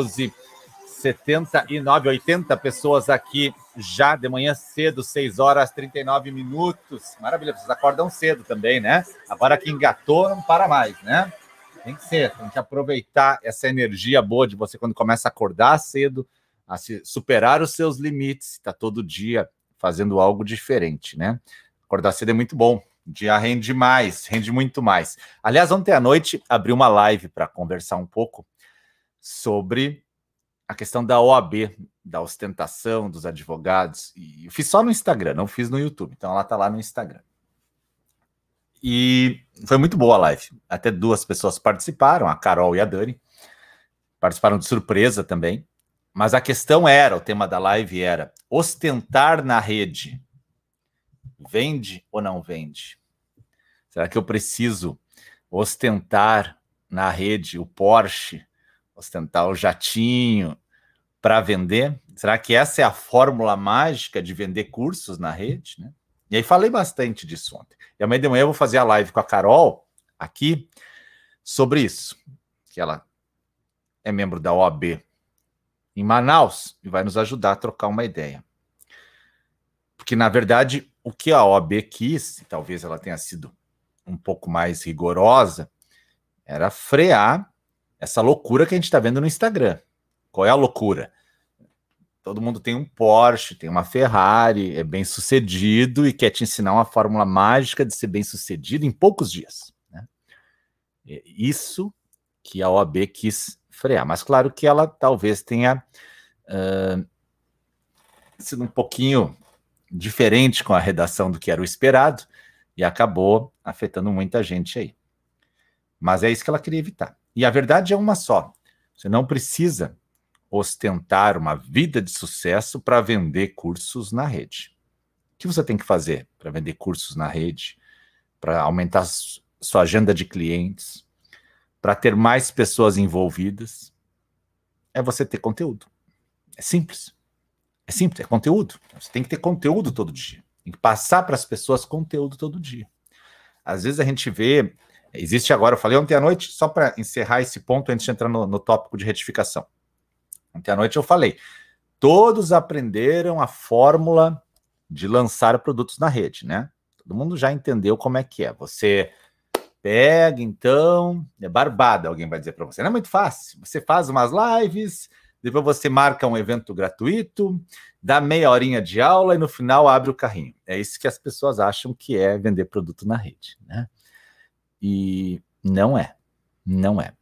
12, 79, 80 pessoas aqui já de manhã cedo, 6 horas 39 minutos. Maravilha, vocês acordam cedo também, né? Agora que engatou, não para mais, né? Tem que ser, tem que aproveitar essa energia boa de você quando começa a acordar cedo, a superar os seus limites, está todo dia fazendo algo diferente, né? Acordar cedo é muito bom. Dia rende mais, rende muito mais. Aliás, ontem à noite abri uma live para conversar um pouco sobre a questão da OAB, da ostentação dos advogados. E eu fiz só no Instagram, não fiz no YouTube. Então ela está lá no Instagram. E foi muito boa a live. Até duas pessoas participaram, a Carol e a Dani. Participaram de surpresa também. Mas a questão era, o tema da live era ostentar na rede. Vende ou não vende? Será que eu preciso ostentar na rede o Porsche ostentar o jatinho para vender? Será que essa é a fórmula mágica de vender cursos na rede? Né? E aí falei bastante disso ontem. E amanhã de manhã eu vou fazer a live com a Carol aqui sobre isso, que ela é membro da OAB em Manaus e vai nos ajudar a trocar uma ideia. Porque, na verdade, o que a OAB quis, talvez ela tenha sido um pouco mais rigorosa, era frear essa loucura que a gente está vendo no Instagram. Qual é a loucura? Todo mundo tem um Porsche, tem uma Ferrari, é bem sucedido e quer te ensinar uma fórmula mágica de ser bem sucedido em poucos dias. Né? É isso que a OAB quis frear. Mas claro que ela talvez tenha uh, sido um pouquinho diferente com a redação do que era o esperado e acabou afetando muita gente aí. Mas é isso que ela queria evitar. E a verdade é uma só. Você não precisa ostentar uma vida de sucesso para vender cursos na rede. O que você tem que fazer para vender cursos na rede? Para aumentar sua agenda de clientes? Para ter mais pessoas envolvidas? É você ter conteúdo. É simples. É simples, é conteúdo. Você tem que ter conteúdo todo dia. Tem que passar para as pessoas conteúdo todo dia. Às vezes a gente vê Existe agora, eu falei ontem à noite, só para encerrar esse ponto antes de entrar no, no tópico de retificação. Ontem à noite eu falei, todos aprenderam a fórmula de lançar produtos na rede, né? Todo mundo já entendeu como é que é. Você pega, então, é barbada, alguém vai dizer para você. Não é muito fácil. Você faz umas lives, depois você marca um evento gratuito, dá meia horinha de aula e no final abre o carrinho. É isso que as pessoas acham que é vender produto na rede, né? E não é, não é.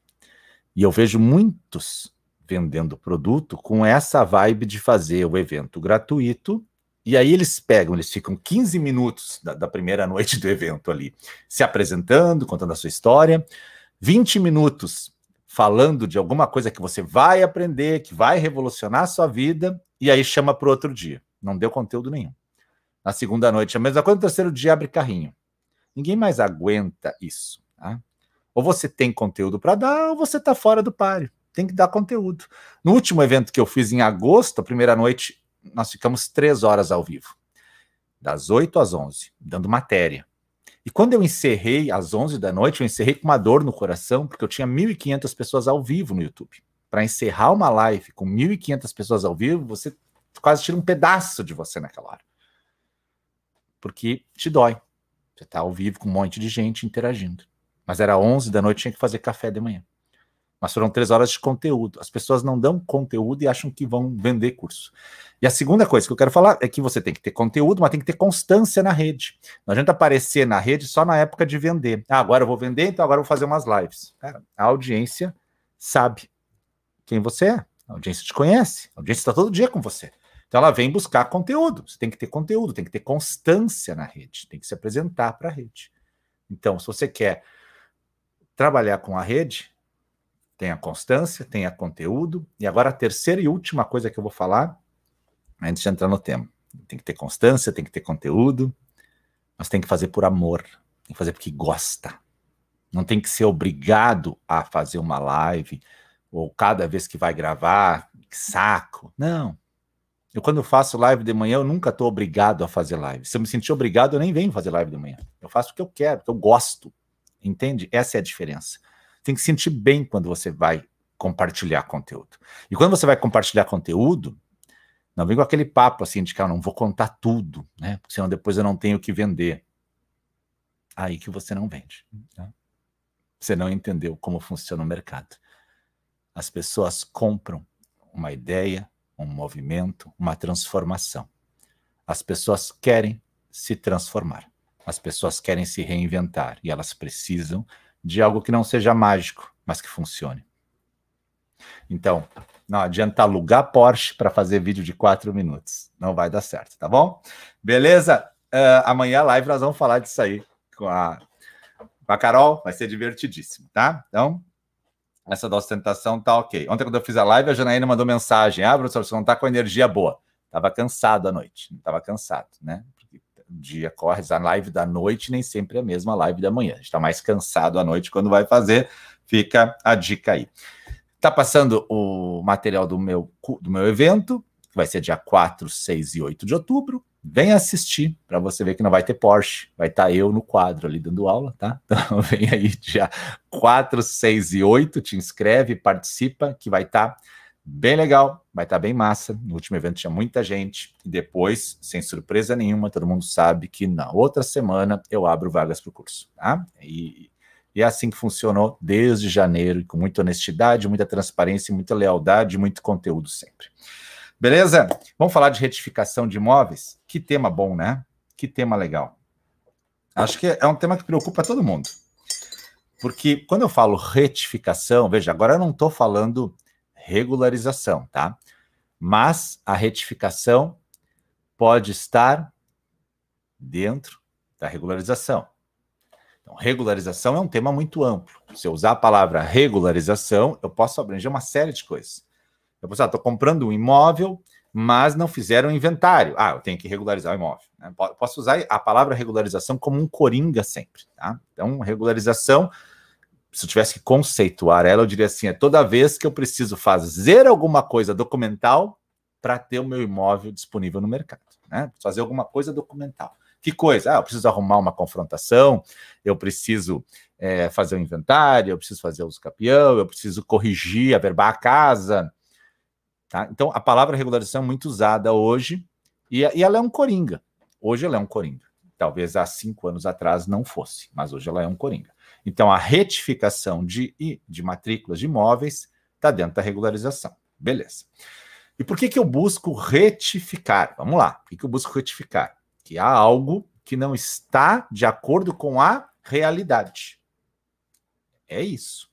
E eu vejo muitos vendendo produto com essa vibe de fazer o evento gratuito. E aí eles pegam, eles ficam 15 minutos da, da, primeira noite do evento ali, se apresentando, contando a sua história, 20 minutos falando de alguma coisa que você vai aprender, que vai revolucionar a sua vida, e aí chama para outro dia. Não deu conteúdo nenhum. Na segunda noite, a mesma coisa, no terceiro dia abre carrinho. Ninguém mais aguenta isso. Tá? Ou você tem conteúdo para dar, ou você está fora do páreo. Tem que dar conteúdo. No último evento que eu fiz em agosto, a primeira noite, nós ficamos três horas ao vivo, das 8 às 11, dando matéria. E quando eu encerrei às 11 da noite, eu encerrei com uma dor no coração, porque eu tinha 1.500 pessoas ao vivo no YouTube. Para encerrar uma live com 1.500 pessoas ao vivo, você quase tira um pedaço de você naquela hora. Porque te dói. Você está ao vivo com um monte de gente interagindo. Mas era 11 da noite, tinha que fazer café de manhã. Mas foram três horas de conteúdo. As pessoas não dão conteúdo e acham que vão vender curso. E a segunda coisa que eu quero falar é que você tem que ter conteúdo, mas tem que ter constância na rede. Não adianta aparecer na rede só na época de vender. Ah, agora eu vou vender, então agora eu vou fazer umas lives. Cara, a audiência sabe quem você é. A audiência te conhece. A audiência está todo dia com você. Então ela vem buscar conteúdo. Você tem que ter conteúdo, tem que ter constância na rede, tem que se apresentar para a rede. Então, se você quer trabalhar com a rede, tenha constância, tenha conteúdo. E agora a terceira e última coisa que eu vou falar, antes de entrar no tema. Tem que ter constância, tem que ter conteúdo, mas tem que fazer por amor, tem que fazer porque gosta. Não tem que ser obrigado a fazer uma live, ou cada vez que vai gravar, que saco. Não. Eu, quando faço live de manhã, eu nunca estou obrigado a fazer live. Se eu me sentir obrigado, eu nem venho fazer live de manhã. Eu faço o que eu quero, porque eu gosto. Entende? Essa é a diferença. Tem que sentir bem quando você vai compartilhar conteúdo. E quando você vai compartilhar conteúdo, não vem com aquele papo assim de que eu não vou contar tudo, né? Porque senão depois eu não tenho o que vender. Aí que você não vende. Né? Você não entendeu como funciona o mercado. As pessoas compram uma ideia, um movimento, uma transformação. As pessoas querem se transformar. As pessoas querem se reinventar e elas precisam de algo que não seja mágico, mas que funcione. Então, não adianta alugar Porsche para fazer vídeo de quatro minutos. Não vai dar certo, tá bom? Beleza? Uh, amanhã live nós vamos falar disso aí com a, com a Carol. Vai ser divertidíssimo, tá? Então, essa da ostentação tá ok. Ontem, quando eu fiz a live, a Janaína mandou mensagem: Ah, professor, você não tá com energia boa. Tava cansado à noite. Tava cansado, né? Porque o dia corre, a live da noite nem sempre é a mesma live da manhã. A gente tá mais cansado à noite quando vai fazer. Fica a dica aí. Tá passando o material do meu, do meu evento, que vai ser dia 4, 6 e 8 de outubro. Vem assistir para você ver que não vai ter Porsche, vai estar tá eu no quadro ali dando aula, tá? Então vem aí dia 4, 6 e 8, te inscreve, participa, que vai estar tá bem legal, vai estar tá bem massa. No último evento tinha muita gente, e depois, sem surpresa nenhuma, todo mundo sabe que na outra semana eu abro vagas para o curso, tá? E e é assim que funcionou desde janeiro, com muita honestidade, muita transparência, muita lealdade, muito conteúdo sempre. Beleza? Vamos falar de retificação de imóveis? Que tema bom, né? Que tema legal. Acho que é um tema que preocupa todo mundo. Porque quando eu falo retificação, veja, agora eu não estou falando regularização, tá? Mas a retificação pode estar dentro da regularização. Então, regularização é um tema muito amplo. Se eu usar a palavra regularização, eu posso abranger uma série de coisas. Eu posso, estou ah, comprando um imóvel, mas não fizeram inventário. Ah, eu tenho que regularizar o imóvel. Né? Posso usar a palavra regularização como um coringa sempre. Tá? Então, regularização, se eu tivesse que conceituar ela, eu diria assim: é toda vez que eu preciso fazer alguma coisa documental para ter o meu imóvel disponível no mercado. Né? Fazer alguma coisa documental. Que coisa? Ah, eu preciso arrumar uma confrontação, eu preciso é, fazer um inventário, eu preciso fazer o capião, eu preciso corrigir, averbar a casa. Tá? Então, a palavra regularização é muito usada hoje e, e ela é um coringa. Hoje ela é um coringa. Talvez há cinco anos atrás não fosse, mas hoje ela é um coringa. Então, a retificação de, de matrículas de imóveis está dentro da regularização. Beleza. E por que, que eu busco retificar? Vamos lá. Por que, que eu busco retificar? que há algo que não está de acordo com a realidade. É isso.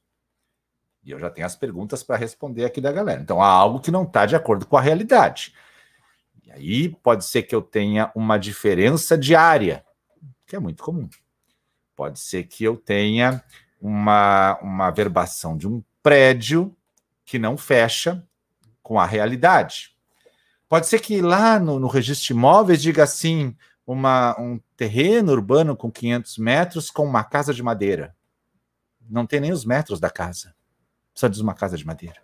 E eu já tenho as perguntas para responder aqui da galera. Então, há algo que não está de acordo com a realidade. E aí pode ser que eu tenha uma diferença diária, que é muito comum. Pode ser que eu tenha uma, uma verbação de um prédio que não fecha com a realidade. Pode ser que lá no, no registro de imóveis diga assim: uma, um terreno urbano com 500 metros com uma casa de madeira. Não tem nem os metros da casa. Só diz uma casa de madeira.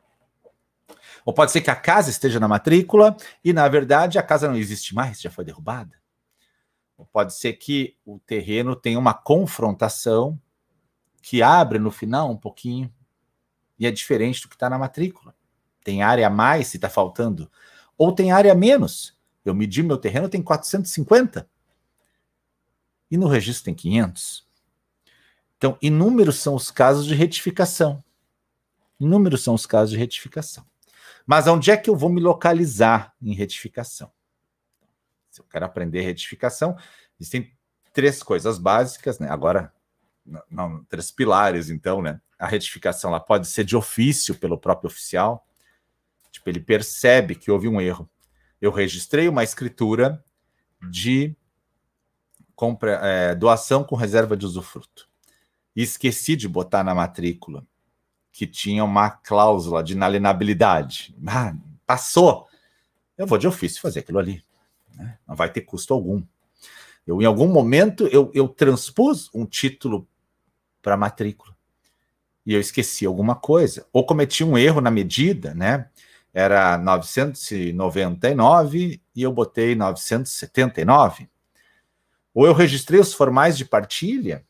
Ou pode ser que a casa esteja na matrícula e, na verdade, a casa não existe mais, já foi derrubada. Ou pode ser que o terreno tenha uma confrontação que abre no final um pouquinho e é diferente do que está na matrícula. Tem área a mais se está faltando ou tem área menos. Eu medi meu terreno, tem 450. E no registro tem 500. Então, inúmeros são os casos de retificação. Inúmeros são os casos de retificação. Mas onde é que eu vou me localizar em retificação? Se eu quero aprender retificação, existem três coisas básicas, né? Agora, não, três pilares, então, né? A retificação ela pode ser de ofício pelo próprio oficial, Tipo, ele percebe que houve um erro. Eu registrei uma escritura de compra, é, doação com reserva de usufruto. E esqueci de botar na matrícula que tinha uma cláusula de inalienabilidade. Ah, passou. Eu vou de ofício fazer aquilo ali. Né? Não vai ter custo algum. Eu, em algum momento, eu, eu transpus um título para matrícula e eu esqueci alguma coisa, ou cometi um erro na medida, né? era 999 e eu botei 979. Ou eu registrei os formais de partilha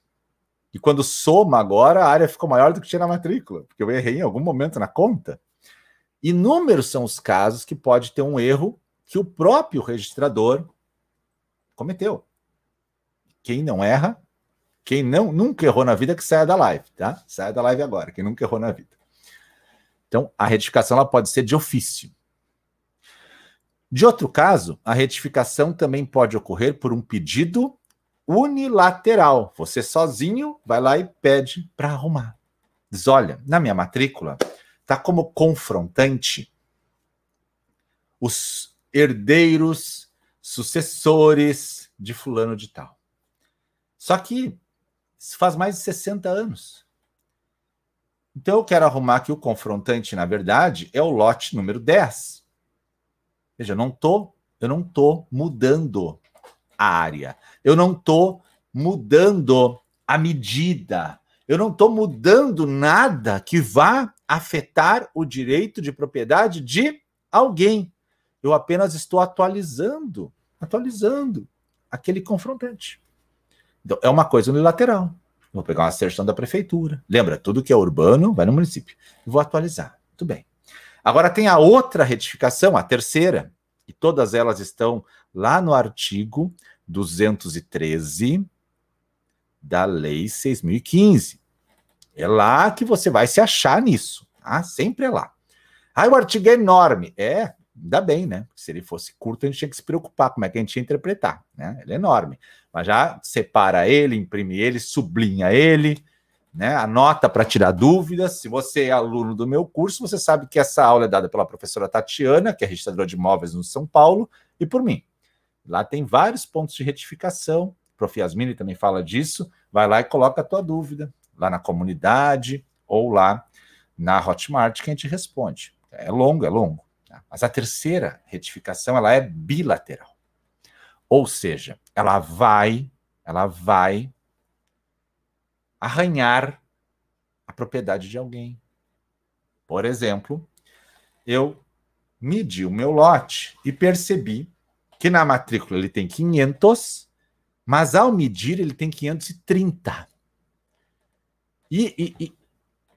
E quando soma agora, a área ficou maior do que tinha na matrícula, porque eu errei em algum momento na conta. Inúmeros são os casos que pode ter um erro que o próprio registrador cometeu. Quem não erra, quem não nunca errou na vida, que saia da live, tá? Saia da live agora, quem nunca errou na vida. Então, a retificação ela pode ser de ofício. De outro caso, a retificação também pode ocorrer por um pedido unilateral. Você sozinho vai lá e pede para arrumar. Diz: olha, na minha matrícula está como confrontante os herdeiros, sucessores de fulano de tal. Só que isso faz mais de 60 anos. Então eu quero arrumar que o confrontante, na verdade, é o lote número 10. Veja, eu não tô, eu não tô mudando área. Eu não tô mudando a medida. Eu não estou mudando nada que vá afetar o direito de propriedade de alguém. Eu apenas estou atualizando, atualizando aquele confrontante. Então, é uma coisa unilateral. Vou pegar uma asserção da prefeitura. Lembra, tudo que é urbano vai no município. Vou atualizar. Muito bem. Agora tem a outra retificação, a terceira, e todas elas estão lá no artigo 213 da Lei 6015. É lá que você vai se achar nisso. Ah, sempre é lá. Ah, o artigo é enorme. É, ainda bem, né? Se ele fosse curto, a gente tinha que se preocupar como é que a gente ia interpretar. Né? Ele é enorme. Mas já separa ele, imprime ele, sublinha ele, né? Anota para tirar dúvidas. Se você é aluno do meu curso, você sabe que essa aula é dada pela professora Tatiana, que é registradora de imóveis no São Paulo, e por mim. Lá tem vários pontos de retificação. O Prof. Yasmini também fala disso. Vai lá e coloca a tua dúvida lá na comunidade ou lá na Hotmart que a gente responde. É longo, é longo. Tá? Mas a terceira retificação ela é bilateral. Ou seja, ela vai, ela vai arranhar a propriedade de alguém. Por exemplo, eu medi o meu lote e percebi que na matrícula ele tem 500, mas ao medir ele tem 530. E, e, e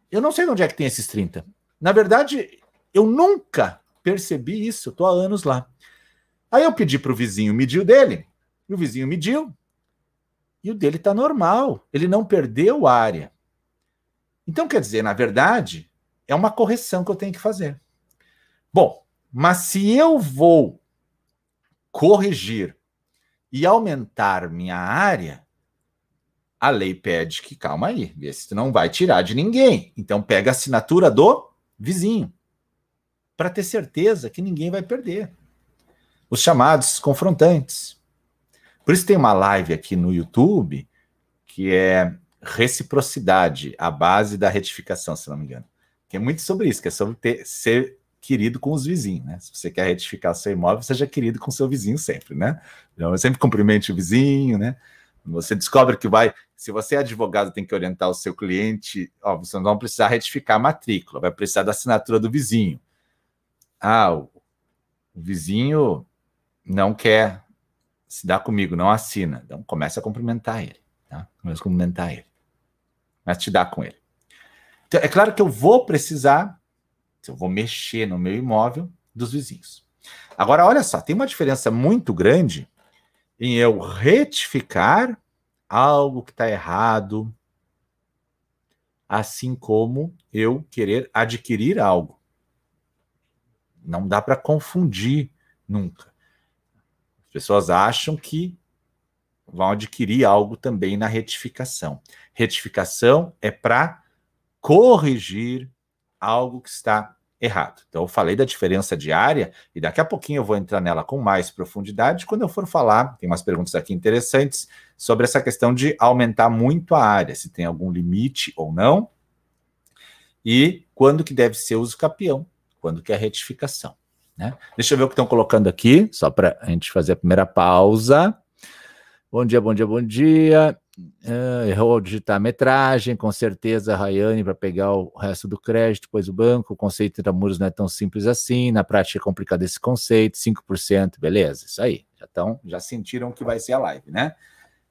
eu não sei de onde é que tem esses 30. Na verdade, eu nunca percebi isso, estou há anos lá. Aí eu pedi para o vizinho medir o dele, e o vizinho mediu, e o dele está normal. Ele não perdeu área. Então, quer dizer, na verdade, é uma correção que eu tenho que fazer. Bom, mas se eu vou corrigir e aumentar minha área, a lei pede que, calma aí, vê se tu não vai tirar de ninguém. Então, pega a assinatura do vizinho, para ter certeza que ninguém vai perder. Os chamados confrontantes. Por isso tem uma live aqui no YouTube que é reciprocidade, a base da retificação, se não me engano. Que é muito sobre isso, que é sobre ter, ser querido com os vizinhos, né? Se você quer retificar seu imóvel, seja querido com seu vizinho sempre, né? Então, sempre cumprimente o vizinho, né? Você descobre que vai, se você é advogado, tem que orientar o seu cliente, ó, você não vai precisar retificar a matrícula, vai precisar da assinatura do vizinho. Ah, o, vizinho não quer se dá comigo, não assina. Então começa a cumprimentar ele, tá? Começa a cumprimentar ele. Mas te dá com ele. Então, é claro que eu vou precisar, eu vou mexer no meu imóvel, dos vizinhos. Agora, olha só, tem uma diferença muito grande em eu retificar algo que está errado, assim como eu querer adquirir algo. Não dá para confundir nunca pessoas acham que vão adquirir algo também na retificação. Retificação é para corrigir algo que está errado. Então, eu falei da diferença de área e daqui a pouquinho eu vou entrar nela com mais profundidade quando eu for falar. Tem umas perguntas aqui interessantes sobre essa questão de aumentar muito a área, se tem algum limite ou não, e quando que deve ser uso capião, quando que é retificação. Né? Deixa eu ver o que estão colocando aqui, só para a gente fazer a primeira pausa. Bom dia, bom dia, bom dia. Uh, errou digitar a metragem, com certeza, Rayane, para pegar o resto do crédito, pois o banco, o conceito de muros não é tão simples assim, na prática é complicado esse conceito, 5%, beleza, isso aí, já, já sentiram que vai ser a live, né?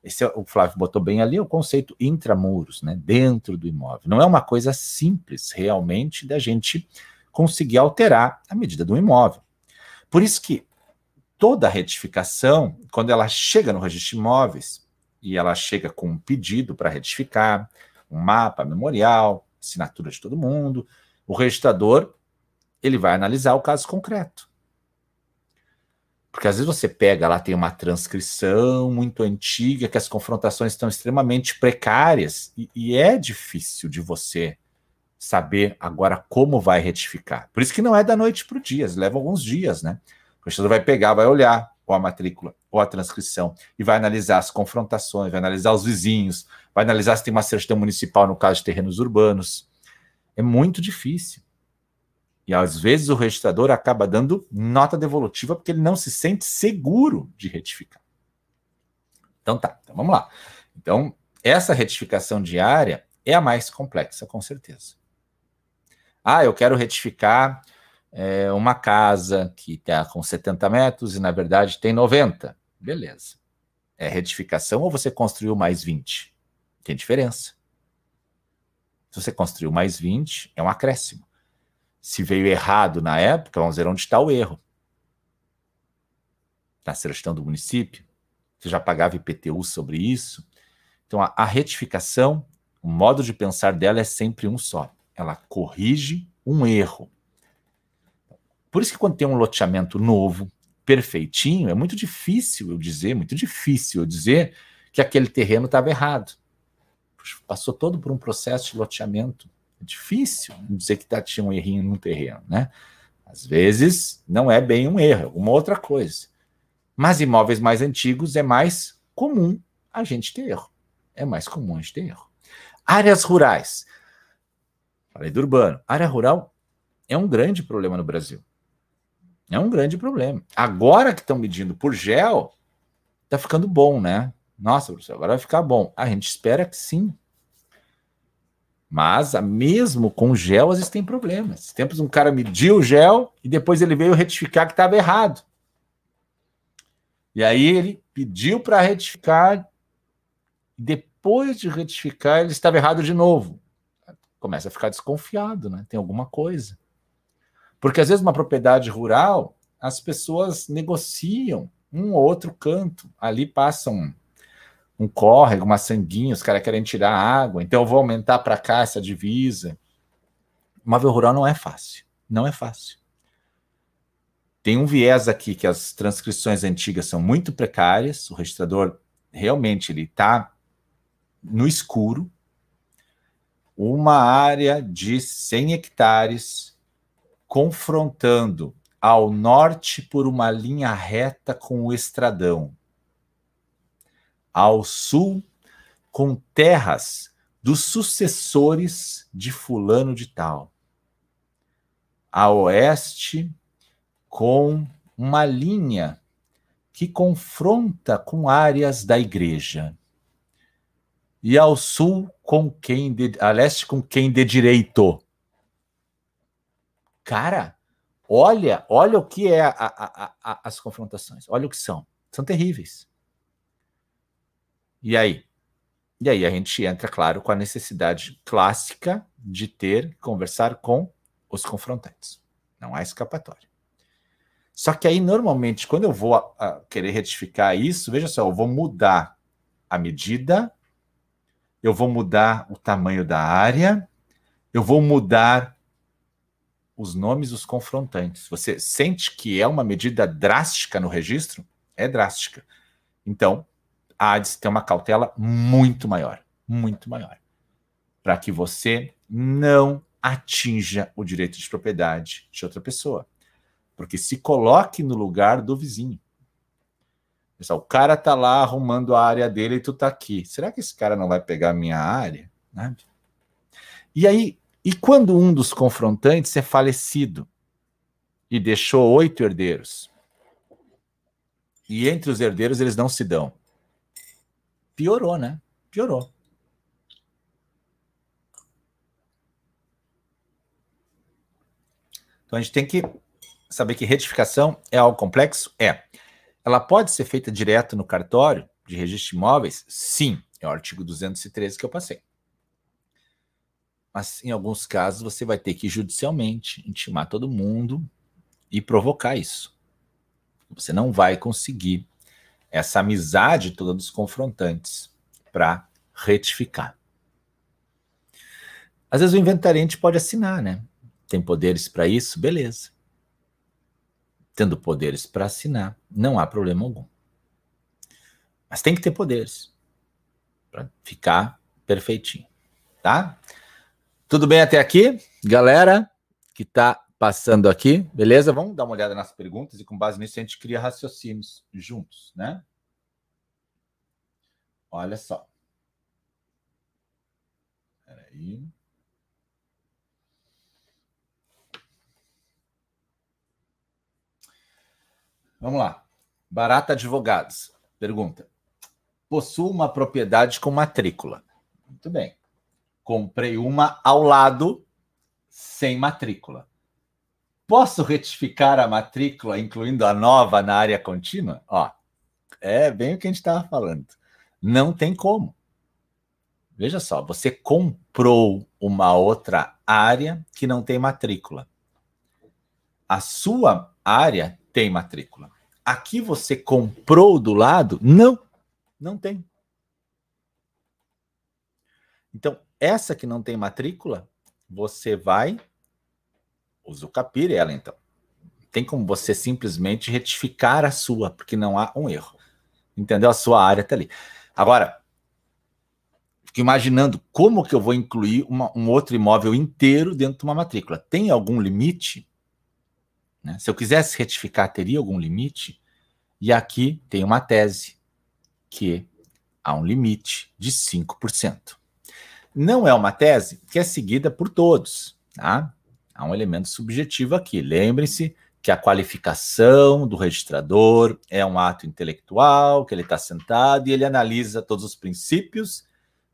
esse é, o Flávio botou bem ali, o conceito intramuros, né, dentro do imóvel. Não é uma coisa simples, realmente, da gente conseguir alterar a medida do imóvel. Por isso que toda retificação, quando ela chega no registro de imóveis, e ela chega com um pedido para retificar, um mapa memorial, assinatura de todo mundo, o registrador ele vai analisar o caso concreto. Porque às vezes você pega lá, tem uma transcrição muito antiga, que as confrontações estão extremamente precárias, e, e é difícil de você saber agora como vai retificar. Por isso que não é da noite para o dia, leva alguns dias, né? O registrador vai pegar, vai olhar ou a matrícula ou a transcrição e vai analisar as confrontações, vai analisar os vizinhos, vai analisar se tem uma certidão municipal no caso de terrenos urbanos. É muito difícil. E às vezes o registrador acaba dando nota devolutiva porque ele não se sente seguro de retificar. Então tá, então vamos lá. Então, essa retificação diária é a mais complexa, com certeza. Ah, eu quero retificar é, uma casa que está com 70 metros e na verdade tem 90. Beleza. É retificação ou você construiu mais 20? Tem diferença. Se você construiu mais 20, é um acréscimo se veio errado na época, vamos ver onde está o erro. Na certidão do município, você já pagava IPTU sobre isso. Então, a, a retificação, o modo de pensar dela é sempre um só. Ela corrige um erro. Por isso que quando tem um loteamento novo, perfeitinho, é muito difícil eu dizer, muito difícil eu dizer que aquele terreno estava errado. Passou todo por um processo de loteamento difícil dizer que tá, tinha um errinho no terreno, né? Às vezes não é bem um erro, é alguma outra coisa. Mas imóveis mais antigos é mais comum a gente ter erro. É mais comum a gente ter erro. Áreas rurais. Falei do urbano. Área rural é um grande problema no Brasil. É um grande problema. Agora que estão medindo por gel, tá ficando bom, né? Nossa, agora vai ficar bom. A gente espera que sim. Mas, mesmo com gel, às vezes tem problemas. Tempos um cara mediu o gel e depois ele veio retificar que estava errado. E aí ele pediu para retificar, depois de retificar, ele estava errado de novo. Começa a ficar desconfiado, né? Tem alguma coisa. Porque às vezes uma propriedade rural, as pessoas negociam um ou outro canto. Ali passam um córrego, uma sanguinha, os caras querem tirar água, então eu vou aumentar para cá essa divisa. Móvel rural não é fácil, não é fácil. Tem um viés aqui que as transcrições antigas são muito precárias, o registrador realmente ele está no escuro. Uma área de 100 hectares confrontando ao norte por uma linha reta com o estradão ao sul com terras dos sucessores de Fulano de Tal, a oeste com uma linha que confronta com áreas da igreja, e ao sul com quem de, a leste com quem de direito. Cara, olha, olha o que é a, a, a, as confrontações, olha o que são, são terríveis. E aí? E aí a gente entra, claro, com a necessidade clássica de ter, conversar com os confrontantes. Não há escapatória. Só que aí, normalmente, quando eu vou a, a querer retificar isso, veja só, eu vou mudar a medida, eu vou mudar o tamanho da área, eu vou mudar os nomes dos confrontantes. Você sente que é uma medida drástica no registro? É drástica. Então, há de ter uma cautela muito maior, muito maior, para que você não atinja o direito de propriedade de outra pessoa. Porque se coloque no lugar do vizinho. Pessoal, o cara tá lá arrumando a área dele e tu tá aqui. Será que esse cara não vai pegar a minha área? E aí, e quando um dos confrontantes é falecido e deixou oito herdeiros? E entre os herdeiros eles não se dão piorou, né? Piorou. Então a gente tem que saber que retificação é algo complexo? É. Ela pode ser feita direto no cartório? de registro de imóveis? Sim, é o artigo 213 que eu passei. Mas em alguns casos você vai ter que judicialmente intimar todo mundo e provocar isso. Você não vai conseguir essa amizade toda dos confrontantes para retificar. Às vezes o inventariante pode assinar, né? Tem poderes para isso, beleza. Tendo poderes para assinar, não há problema algum. Mas tem que ter poderes para ficar perfeitinho, tá? Tudo bem até aqui? Galera que está passando aqui, beleza? Vamos dar uma olhada nas perguntas e com base nisso a gente cria raciocínios juntos, né? Olha só. Peraí. Vamos lá. Barata Advogados pergunta: possuo uma propriedade com matrícula. Muito bem. Comprei uma ao lado sem matrícula. Posso retificar a matrícula, incluindo a nova na área contínua? Ó, é bem o que a gente estava falando. Não tem como. Veja só, você comprou uma outra área que não tem matrícula. A sua área tem matrícula. Aqui você comprou do lado? Não, não tem. Então, essa que não tem matrícula, você vai usa o capir ela então. Tem como você simplesmente retificar a sua, porque não há um erro. Entendeu? A sua área está ali. Agora, fico imaginando como que eu vou incluir uma, um outro imóvel inteiro dentro de uma matrícula. Tem algum limite? Né? Se eu quisesse retificar, teria algum limite? E aqui tem uma tese que há um limite de 5%. Não é uma tese que é seguida por todos. Tá? Há um elemento subjetivo aqui. Lembre-se que a qualificação do registrador é um ato intelectual, que ele está sentado e ele analisa todos os princípios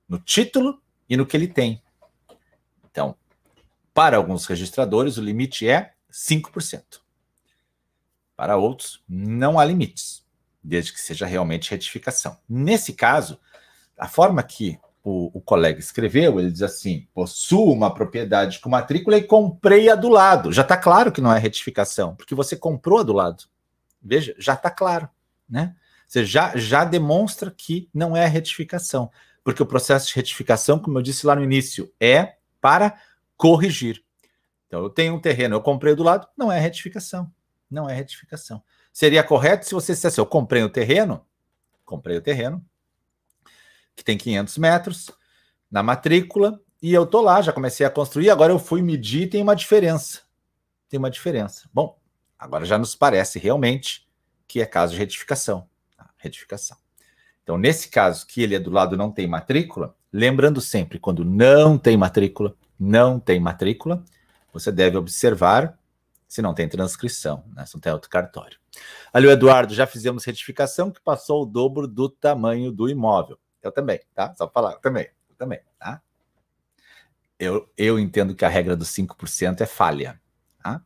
no título e no que ele tem. Então, para alguns registradores, o limite é 5%. Para outros, não há limites, desde que seja realmente retificação. Nesse caso, a forma que o, o, colega escreveu, ele diz assim: possuo uma propriedade com matrícula e comprei a do lado. Já está claro que não é retificação, porque você comprou a do lado. Veja, já está claro, né? Você já, já demonstra que não é retificação, porque o processo de retificação, como eu disse lá no início, é para corrigir. Então, eu tenho um terreno, eu comprei do lado, não é retificação não é retificação. Seria correto se você dissesse, eu comprei o terreno, comprei o terreno, que tem 500 metros, na matrícula, e eu tô lá, já comecei a construir, agora eu fui medir tem uma diferença. Tem uma diferença. Bom, agora já nos parece realmente que é caso de retificação. Tá? Retificação. Então, nesse caso, que ele é do lado não tem matrícula, lembrando sempre, quando não tem matrícula, não tem matrícula, você deve observar se não tem transcrição, né? se não tem outro cartório. Ali o Eduardo, já fizemos retificação que passou o dobro do tamanho do imóvel. Eu também, tá? Só falar, eu também, eu também, tá? Eu, eu entendo que a regra dos 5% é falha, tá?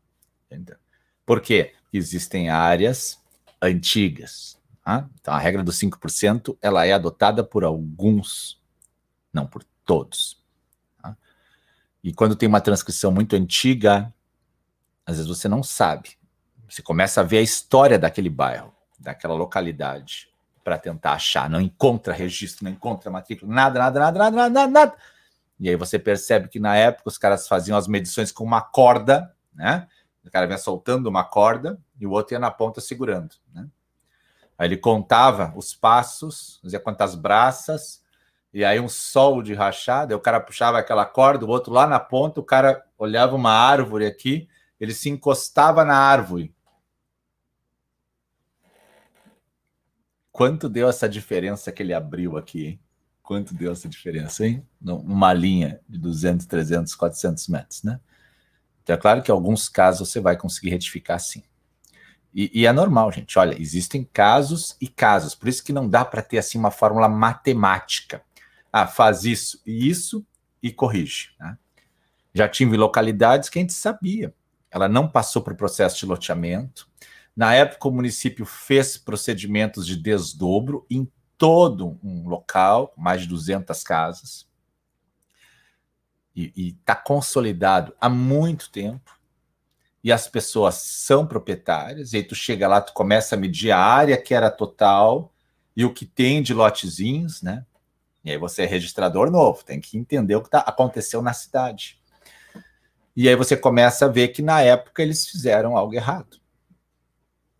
Por quê? Existem áreas antigas, tá? Então a regra dos 5% ela é adotada por alguns, não por todos. Tá? E quando tem uma transcrição muito antiga, às vezes você não sabe. Você começa a ver a história daquele bairro, daquela localidade, para tentar achar. Não encontra registro, não encontra matrícula, nada, nada, nada, nada, nada, nada. E aí você percebe que na época os caras faziam as medições com uma corda, né? O cara vinha soltando uma corda e o outro ia na ponta segurando, né? Aí ele contava os passos, dizia quantas braças, e aí um sol de rachada, o cara puxava aquela corda, o outro lá na ponta, o cara olhava uma árvore aqui, ele se encostava na árvore. Quanto deu essa diferença que ele abriu aqui, hein? Quanto deu essa diferença, hein? Uma linha de 200, 300, 400 metros, né? Então, é claro que alguns casos você vai conseguir retificar sim. E, e, é normal, gente. Olha, existem casos e casos. Por isso que não dá para ter assim uma fórmula matemática. Ah, faz isso e isso e corrige. Né? Já tive localidades que a gente sabia ela não passou por processo de loteamento. Na época, o município fez procedimentos de desdobro em todo um local, mais de 200 casas, e está consolidado há muito tempo, e as pessoas são proprietárias, e aí tu chega lá, tu começa a medir a área que era total e o que tem de lotezinhos, né? E aí você é registrador novo, tem que entender o que tá, aconteceu na cidade. E aí você começa a ver que na época eles fizeram algo errado.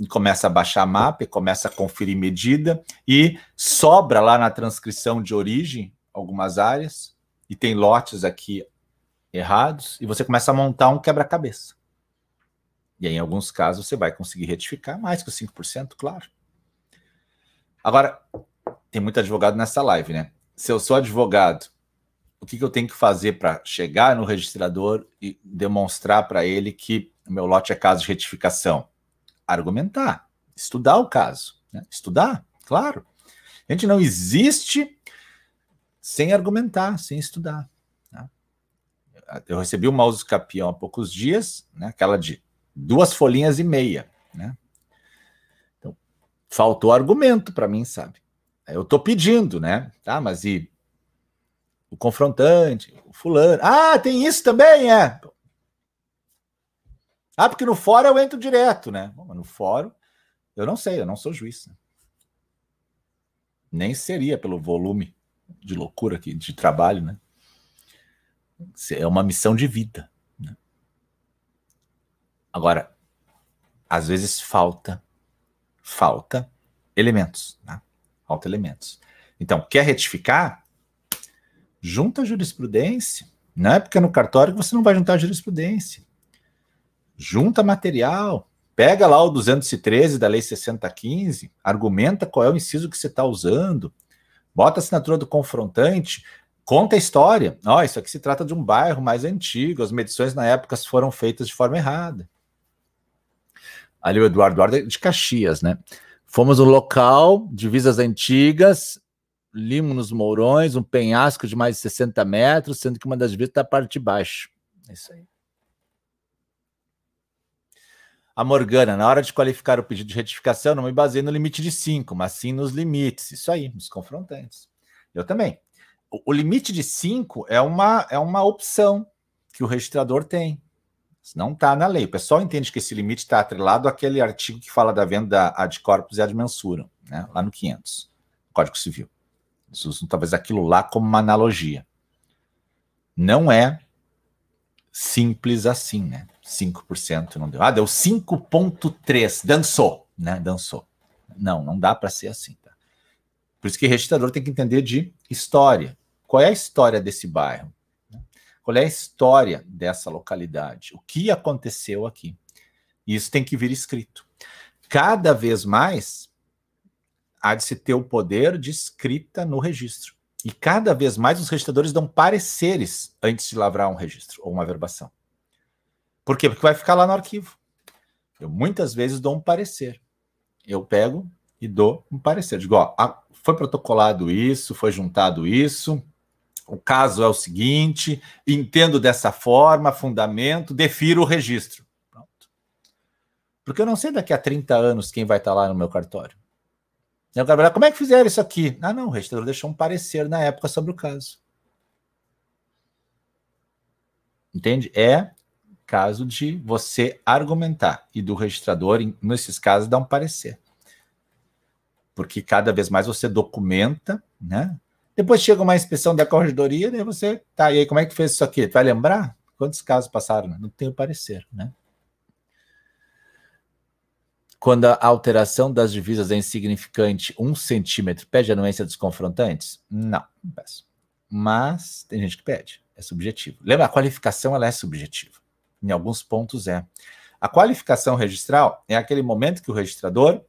Começa a baixar mapa, começa a conferir medida, e sobra lá na transcrição de origem algumas áreas, e tem lotes aqui errados, e você começa a montar um quebra-cabeça. E aí, em alguns casos, você vai conseguir retificar mais que os 5%, claro. Agora, tem muito advogado nessa live, né? Se eu sou advogado, o que, que eu tenho que fazer para chegar no registrador e demonstrar para ele que o meu lote é caso de retificação? Argumentar, estudar o caso. Né? Estudar, claro. A gente não existe sem argumentar, sem estudar. Né? Eu recebi uma uso capião há poucos dias, né? aquela de duas folhinhas e meia. Né? faltou argumento para mim, sabe? Eu estou pedindo, né? Tá, mas e o confrontante, o fulano. Ah, tem isso também, é. Ah, porque no fórum eu entro direto, né? Bom, no fórum, eu não sei, eu não sou juiz. Né? Nem seria pelo volume de loucura aqui, de trabalho, né? É uma missão de vida. Né? Agora, às vezes falta falta elementos. Né? Falta elementos. Então, quer retificar? Junta jurisprudência. Não é porque é no cartório que você não vai juntar jurisprudência. Junta material. Pega lá o 213 da Lei 6015, argumenta qual é o inciso que você está usando, bota a assinatura do confrontante, conta a história. Oh, isso aqui se trata de um bairro mais antigo, as medições na época foram feitas de forma errada ali o Eduardo é de Caxias, né? Fomos no local, divisas antigas, limos nos Mourões, um penhasco de mais de 60 metros, sendo que uma das divisas está a parte de baixo. É isso aí. A Morgana, na hora de qualificar o pedido de retificação, não me baseei no limite de 5, mas sim nos limites. Isso aí, nos confrontantes. Eu também. O, o limite de 5 é uma, é uma opção que o registrador tem. Não está na lei. O pessoal entende que esse limite está atrelado àquele artigo que fala da venda ad corpus e ad mensuram, né? lá no 500, Código Civil. Eles usam talvez aquilo lá como uma analogia. Não é simples assim, né? 5% não deu. Ah, deu 5,3%. Dançou, né? Dançou. Não, não dá para ser assim. Tá? Por isso que registrador tem que entender de história. Qual é a história desse bairro? Qual é a história dessa localidade? O que aconteceu aqui? Isso tem que vir escrito. Cada vez mais há de se ter o poder de escrita no registro. E cada vez mais os registradores dão pareceres antes de lavrar um registro ou uma verbação. Por quê? Porque vai ficar lá no arquivo. Eu muitas vezes dou um parecer. Eu pego e dou um parecer. Digo, ó, foi protocolado isso, foi juntado isso, o caso é o seguinte, entendo dessa forma, fundamento, defiro o registro. Pronto. Porque eu não sei daqui a 30 anos quem vai estar lá no meu cartório. Eu quero como é que fizeram isso aqui? Ah, não, o registrador deixou um parecer na época sobre o caso. Entende? É caso de você argumentar e do registrador, nesses casos, dar um parecer. Porque cada vez mais você documenta, né? Depois chega uma inspeção da corregedoria, daí você, tá, e aí como é que fez isso aqui? Tu vai lembrar? Quantos casos passaram? Não tem o parecer, né? Quando a alteração das divisas é insignificante, um centímetro, pede anuência dos confrontantes? Não, não peço. Mas tem gente que pede, é subjetivo. Lembra, a qualificação ela é subjetiva. Em alguns pontos é. A qualificação registral é aquele momento que o registrador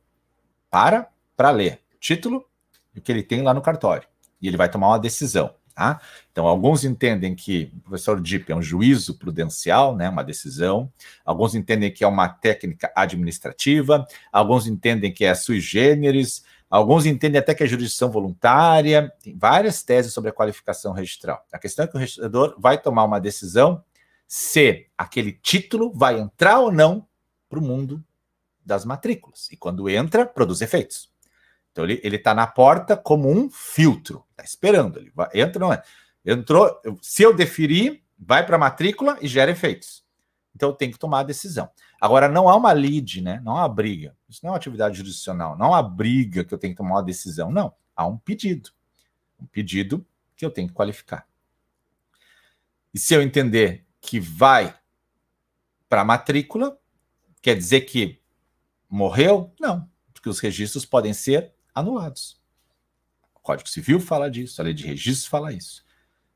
para para ler o título e o que ele tem lá no cartório e ele vai tomar uma decisão. Tá? Então, alguns entendem que o professor Dipp é um juízo prudencial, né, uma decisão. Alguns entendem que é uma técnica administrativa. Alguns entendem que é sui generis. Alguns entendem até que é jurisdição voluntária. Tem várias teses sobre a qualificação registral. A questão é que o registrador vai tomar uma decisão se aquele título vai entrar ou não para o mundo das matrículas. E quando entra, produz efeitos. Então ele está na porta como um filtro, está esperando. Ele vai, entra, não é? Entrou, se eu deferir, vai para a matrícula e gera efeitos. Então eu tenho que tomar a decisão. Agora, não há uma lead, né? Não há uma briga. Isso não é uma atividade jurisdicional, não há uma briga que eu tenho que tomar uma decisão. Não, há um pedido. Um pedido que eu tenho que qualificar. E se eu entender que vai para a matrícula, quer dizer que morreu? Não, porque os registros podem ser anulados. O Código Civil fala disso, a lei de registros fala isso.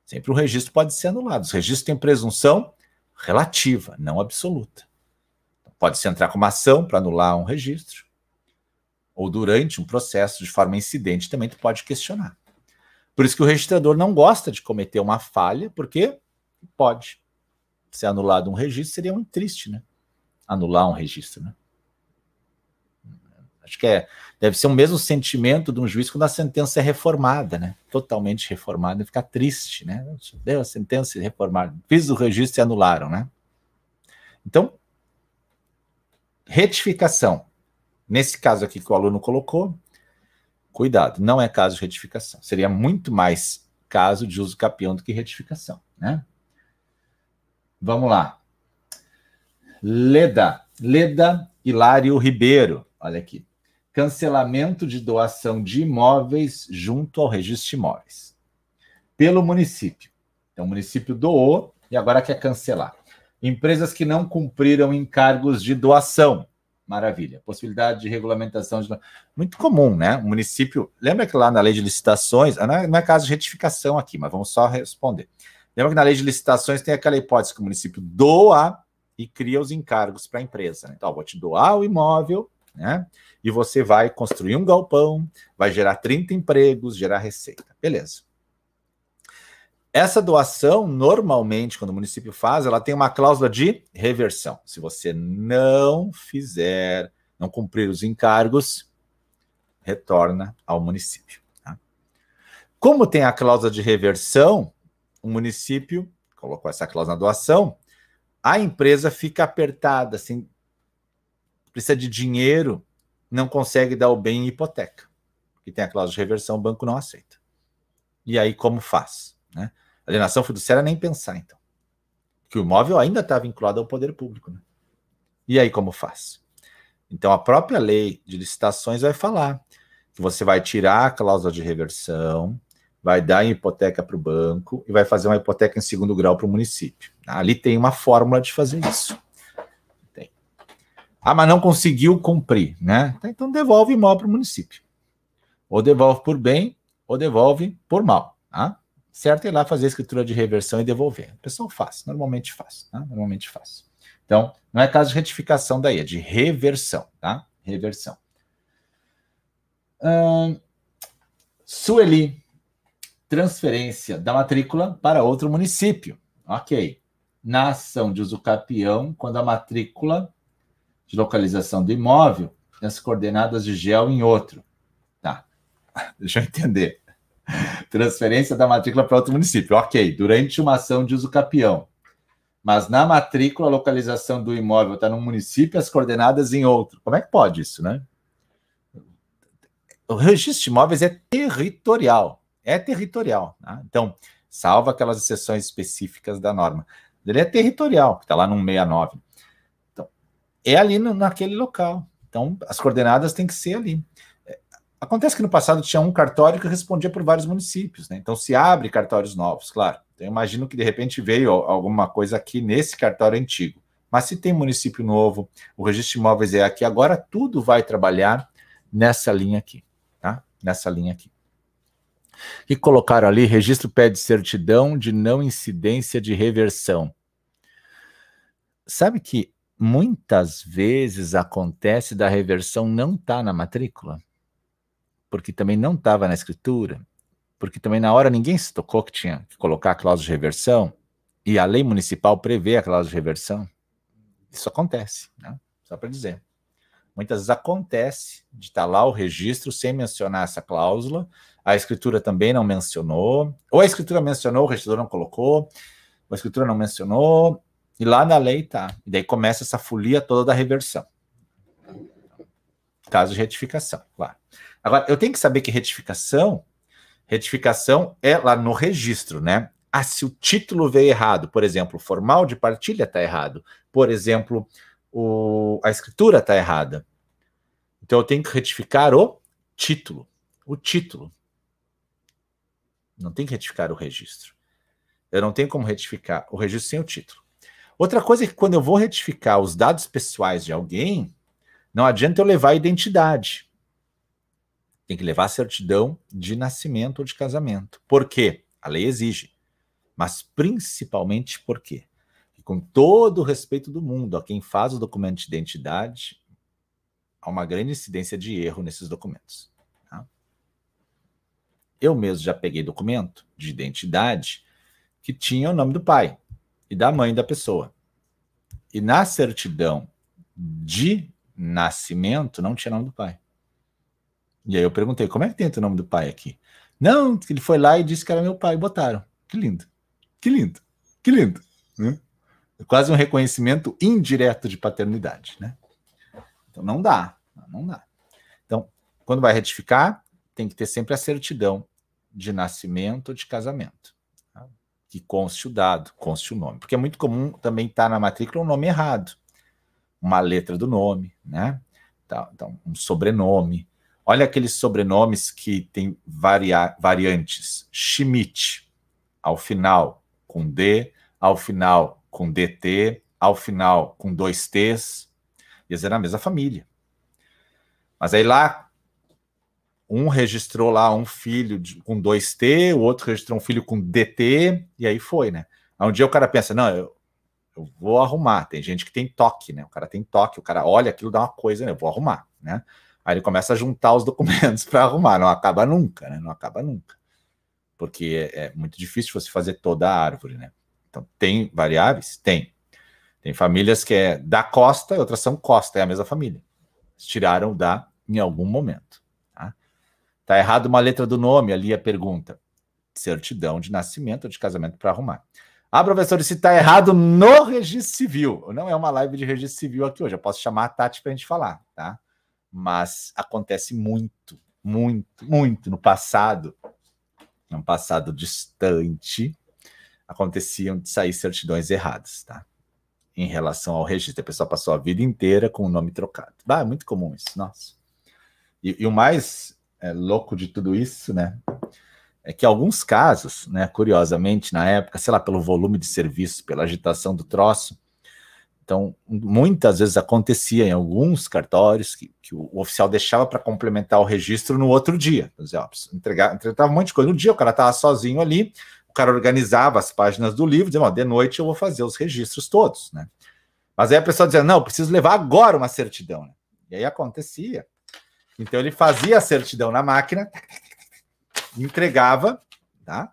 Sempre o registro pode ser anulado. Os registros têm presunção relativa, não absoluta. Pode-se entrar com uma ação para anular um registro, ou durante um processo de forma incidente também tu pode questionar. Por isso que o registrador não gosta de cometer uma falha, porque pode ser anulado um registro, seria muito triste, né? Anular um registro, né? Acho que é, deve ser o mesmo sentimento de um juiz quando a sentença é reformada, né? Totalmente reformada, e ficar triste, né? Deu a sentença reformada, fiz o registro e anularam, né? Então, retificação. Nesse caso aqui que o aluno colocou, cuidado, não é caso de retificação. Seria muito mais caso de uso capião do que retificação, né? Vamos lá. Leda, Leda Hilário Ribeiro, olha aqui cancelamento de doação de imóveis junto ao registro de imóveis. Pelo município. Então, o município doou e agora quer cancelar. Empresas que não cumpriram encargos de doação. Maravilha. Possibilidade de regulamentação. De... Muito comum, né? O município. Lembra que lá na lei de licitações. Não é, não é caso de retificação aqui, mas vamos só responder. Lembra que na lei de licitações tem aquela hipótese que o município doa e cria os encargos para a empresa. Né? Então, vou te doar o imóvel né? E você vai construir um galpão, vai gerar 30 empregos, gerar receita. Beleza. Essa doação, normalmente, quando o município faz, ela tem uma cláusula de reversão. Se você não fizer, não cumprir os encargos, retorna ao município. Tá? Como tem a cláusula de reversão, o município colocou essa cláusula na doação, a empresa fica apertada, assim, precisa de dinheiro, não consegue dar o bem em hipoteca, que tem a cláusula de reversão, o banco não aceita. E aí, como faz? Né? Alienação fiduciária, nem pensar, então. Que o imóvel ainda está vinculado ao poder público. Né? E aí, como faz? Então, a própria lei de licitações vai falar que você vai tirar a cláusula de reversão, vai dar em hipoteca para o banco e vai fazer uma hipoteca em segundo grau para o município. Ali tem uma fórmula de fazer isso. Ah, mas não conseguiu cumprir, né? Então devolve imóvel para o município. Ou devolve por bem, ou devolve por mal. Tá? Certo é lá fazer a escritura de reversão e devolver. O pessoal faz, normalmente faz. Tá? Normalmente faz. Então, não é caso de retificação daí, é de reversão, tá? Reversão. Hum, Sueli, transferência da matrícula para outro município. Ok. Na ação de uso capião, quando a matrícula de localização do imóvel e as coordenadas de gel em outro. Tá. Deixa eu entender. Transferência da matrícula para outro município. Ok, durante uma ação de uso capião. Mas na matrícula, a localização do imóvel está num município as coordenadas em outro. Como é que pode isso, né? O registro de imóveis é territorial. É territorial. Tá? Então, salva aquelas exceções específicas da norma. Ele é territorial, que está lá no 69 é ali no, naquele local. Então, as coordenadas têm que ser ali. É, acontece que no passado tinha um cartório que respondia por vários municípios, né? Então se abre cartórios novos, claro. Então, eu imagino que de repente veio alguma coisa aqui nesse cartório antigo. Mas se tem município novo, o registro de imóveis é aqui, agora tudo vai trabalhar nessa linha aqui, tá? Nessa linha aqui. E colocaram ali, registro pede certidão de não incidência de reversão. Sabe que muitas vezes acontece da reversão não tá na matrícula, porque também não estava na escritura, porque também na hora ninguém se tocou que tinha que colocar a cláusula de reversão, e a lei municipal prevê a cláusula de reversão. Isso acontece, né? só para dizer. Muitas vezes acontece de estar tá lá o registro sem mencionar essa cláusula, a escritura também não mencionou, ou a escritura mencionou, o registrador não colocou, a escritura não mencionou, e lá na lei tá. E daí começa essa folia toda da reversão. Caso de retificação, claro. Agora, eu tenho que saber que retificação, retificação é lá no registro, né? Ah, se o título veio errado, por exemplo, o formal de partilha está errado, por exemplo, o, a escritura está errada. Então eu tenho que retificar o título. O título. Não tem que retificar o registro. Eu não tenho como retificar o registro sem o título. Outra coisa é que quando eu vou retificar os dados pessoais de alguém, não adianta eu levar a identidade. Tem que levar a certidão de nascimento ou de casamento. Por quê? A lei exige. Mas principalmente por quê? E com todo o respeito do mundo a quem faz o documento de identidade, há uma grande incidência de erro nesses documentos. Eu mesmo já peguei documento de identidade que tinha o nome do pai e da mãe da pessoa. E na certidão de nascimento não tinha nome do pai. E aí eu perguntei, como é que tem o nome do pai aqui? Não, ele foi lá e disse que era meu pai, botaram. Que lindo, que lindo, que lindo. Né? É quase um reconhecimento indireto de paternidade, né? Então não dá, não dá. Então, quando vai retificar, tem que ter sempre a certidão de nascimento ou de casamento que conste o dado, conste o nome. Porque é muito comum também estar tá na matrícula um nome errado. Uma letra do nome, né? Tá, então, um sobrenome. Olha aqueles sobrenomes que tem varia variantes. Schmidt, ao final com D, ao final com DT, ao final com dois T's. E é na mesma família. Mas aí lá um registrou lá um filho de, com 2T, o outro registrou um filho com DT, e aí foi, né? Aí um dia o cara pensa, não, eu, eu vou arrumar. Tem gente que tem toque, né? O cara tem toque, o cara olha aquilo, dá uma coisa, né? Eu vou arrumar, né? Aí ele começa a juntar os documentos para arrumar, não acaba nunca, né? Não acaba nunca. Porque é, é muito difícil você fazer toda a árvore, né? Então, tem variáveis? Tem. Tem famílias que é da costa e outras são costa, é a mesma família. Eles tiraram da em algum momento. Tá errado uma letra do nome ali a pergunta. Certidão de nascimento ou de casamento para arrumar. Ah, professor, se está errado no registro civil. Não é uma live de registro civil aqui hoje. Eu posso chamar a Tati para a gente falar, tá? Mas acontece muito, muito, muito no passado, no passado distante, aconteciam de sair certidões erradas, tá? Em relação ao registro. A pessoa passou a vida inteira com o nome trocado. Ah, é muito comum isso, nossa. E, e o mais é, louco de tudo isso, né? É que alguns casos, né, curiosamente, na época, sei lá, pelo volume de serviço, pela agitação do troço, então, muitas vezes acontecia em alguns cartórios que, que o, oficial deixava para complementar o registro no outro dia. Ó, entregar, entregava um monte de coisa. No dia o cara estava sozinho ali, o cara organizava as páginas do livro, dizendo, ó, de noite eu vou fazer os registros todos, né? Mas aí a pessoa dizia, não, preciso levar agora uma certidão. Né? E aí acontecia então ele fazia a certidão na máquina, entregava, tá?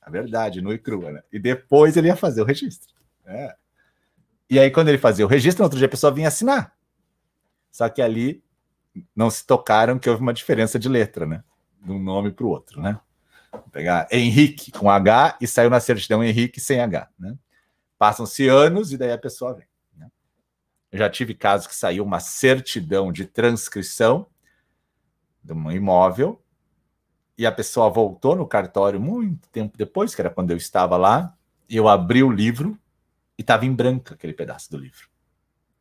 A verdade, no e crua, né? E depois ele ia fazer o registro. É. E aí, quando ele fazia o registro, no outro dia a pessoa vinha assinar. Só que ali não se tocaram que houve uma diferença de letra, né? De um nome para o outro, né? Vou pegar Henrique com H e saiu na certidão Henrique sem H, né? Passam-se anos e daí a pessoa vem. Né? Eu já tive casos que saiu uma certidão de transcrição de um imóvel e a pessoa voltou no cartório muito tempo depois, que era quando eu estava lá, e eu abri o livro e estava em branco aquele pedaço do livro,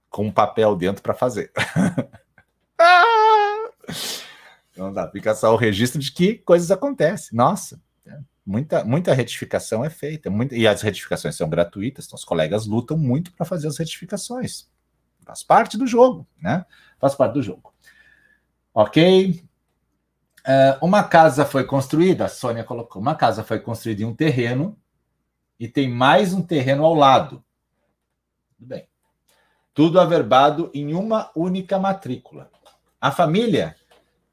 com um papel dentro para fazer. Então dá, fica só o registro de que coisas acontecem. Nossa, é, muita, muita retificação é feita, muita, e as retificações são gratuitas, então os colegas lutam muito para fazer as retificações. Faz parte do jogo, né? Faz parte do jogo. Ok? Uh, uma casa foi construída, a Sônia colocou, uma casa foi construída em um terreno e tem mais um terreno ao lado. Tudo bem. Tudo averbado em uma única matrícula. A família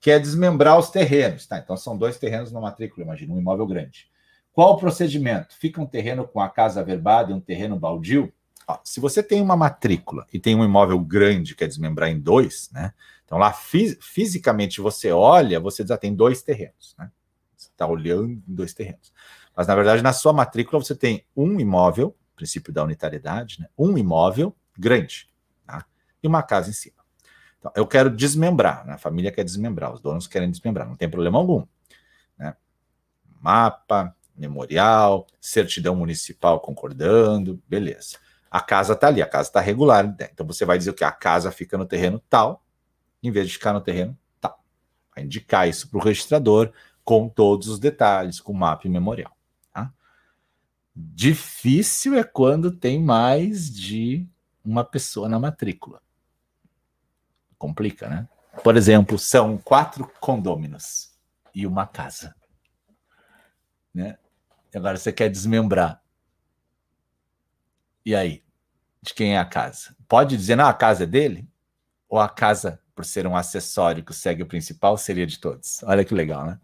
quer desmembrar os terrenos. Tá, então são dois terrenos na matrícula, imagina, um imóvel grande. Qual o procedimento? Fica um terreno com a casa averbada e um terreno baldio? Ó, se você tem uma matrícula e tem um imóvel grande, quer desmembrar em dois, né? Então, lá fisicamente você olha, você já tem dois terrenos, né? Você está olhando em dois terrenos. Mas, na verdade, na sua matrícula você tem um imóvel, princípio da unitariedade, né? Um imóvel grande, tá? E uma casa em cima. Então, eu quero desmembrar, né? a família quer desmembrar, os donos querem desmembrar, não tem problema algum. Né? Mapa, memorial, certidão municipal concordando, beleza. A casa está ali, a casa está regular. Né? Então você vai dizer que a casa fica no terreno tal, em vez de ficar no terreno tal. Vai indicar isso para o registrador com todos os detalhes, com mapa e memorial. Tá? Difícil é quando tem mais de uma pessoa na matrícula. Complica, né? Por exemplo, são quatro condôminos e uma casa. Né? Agora você quer desmembrar. E aí? De quem é a casa? Pode dizer, não, a casa é dele? Ou a casa, por ser um acessório que segue o principal, seria de todos? Olha que legal, né?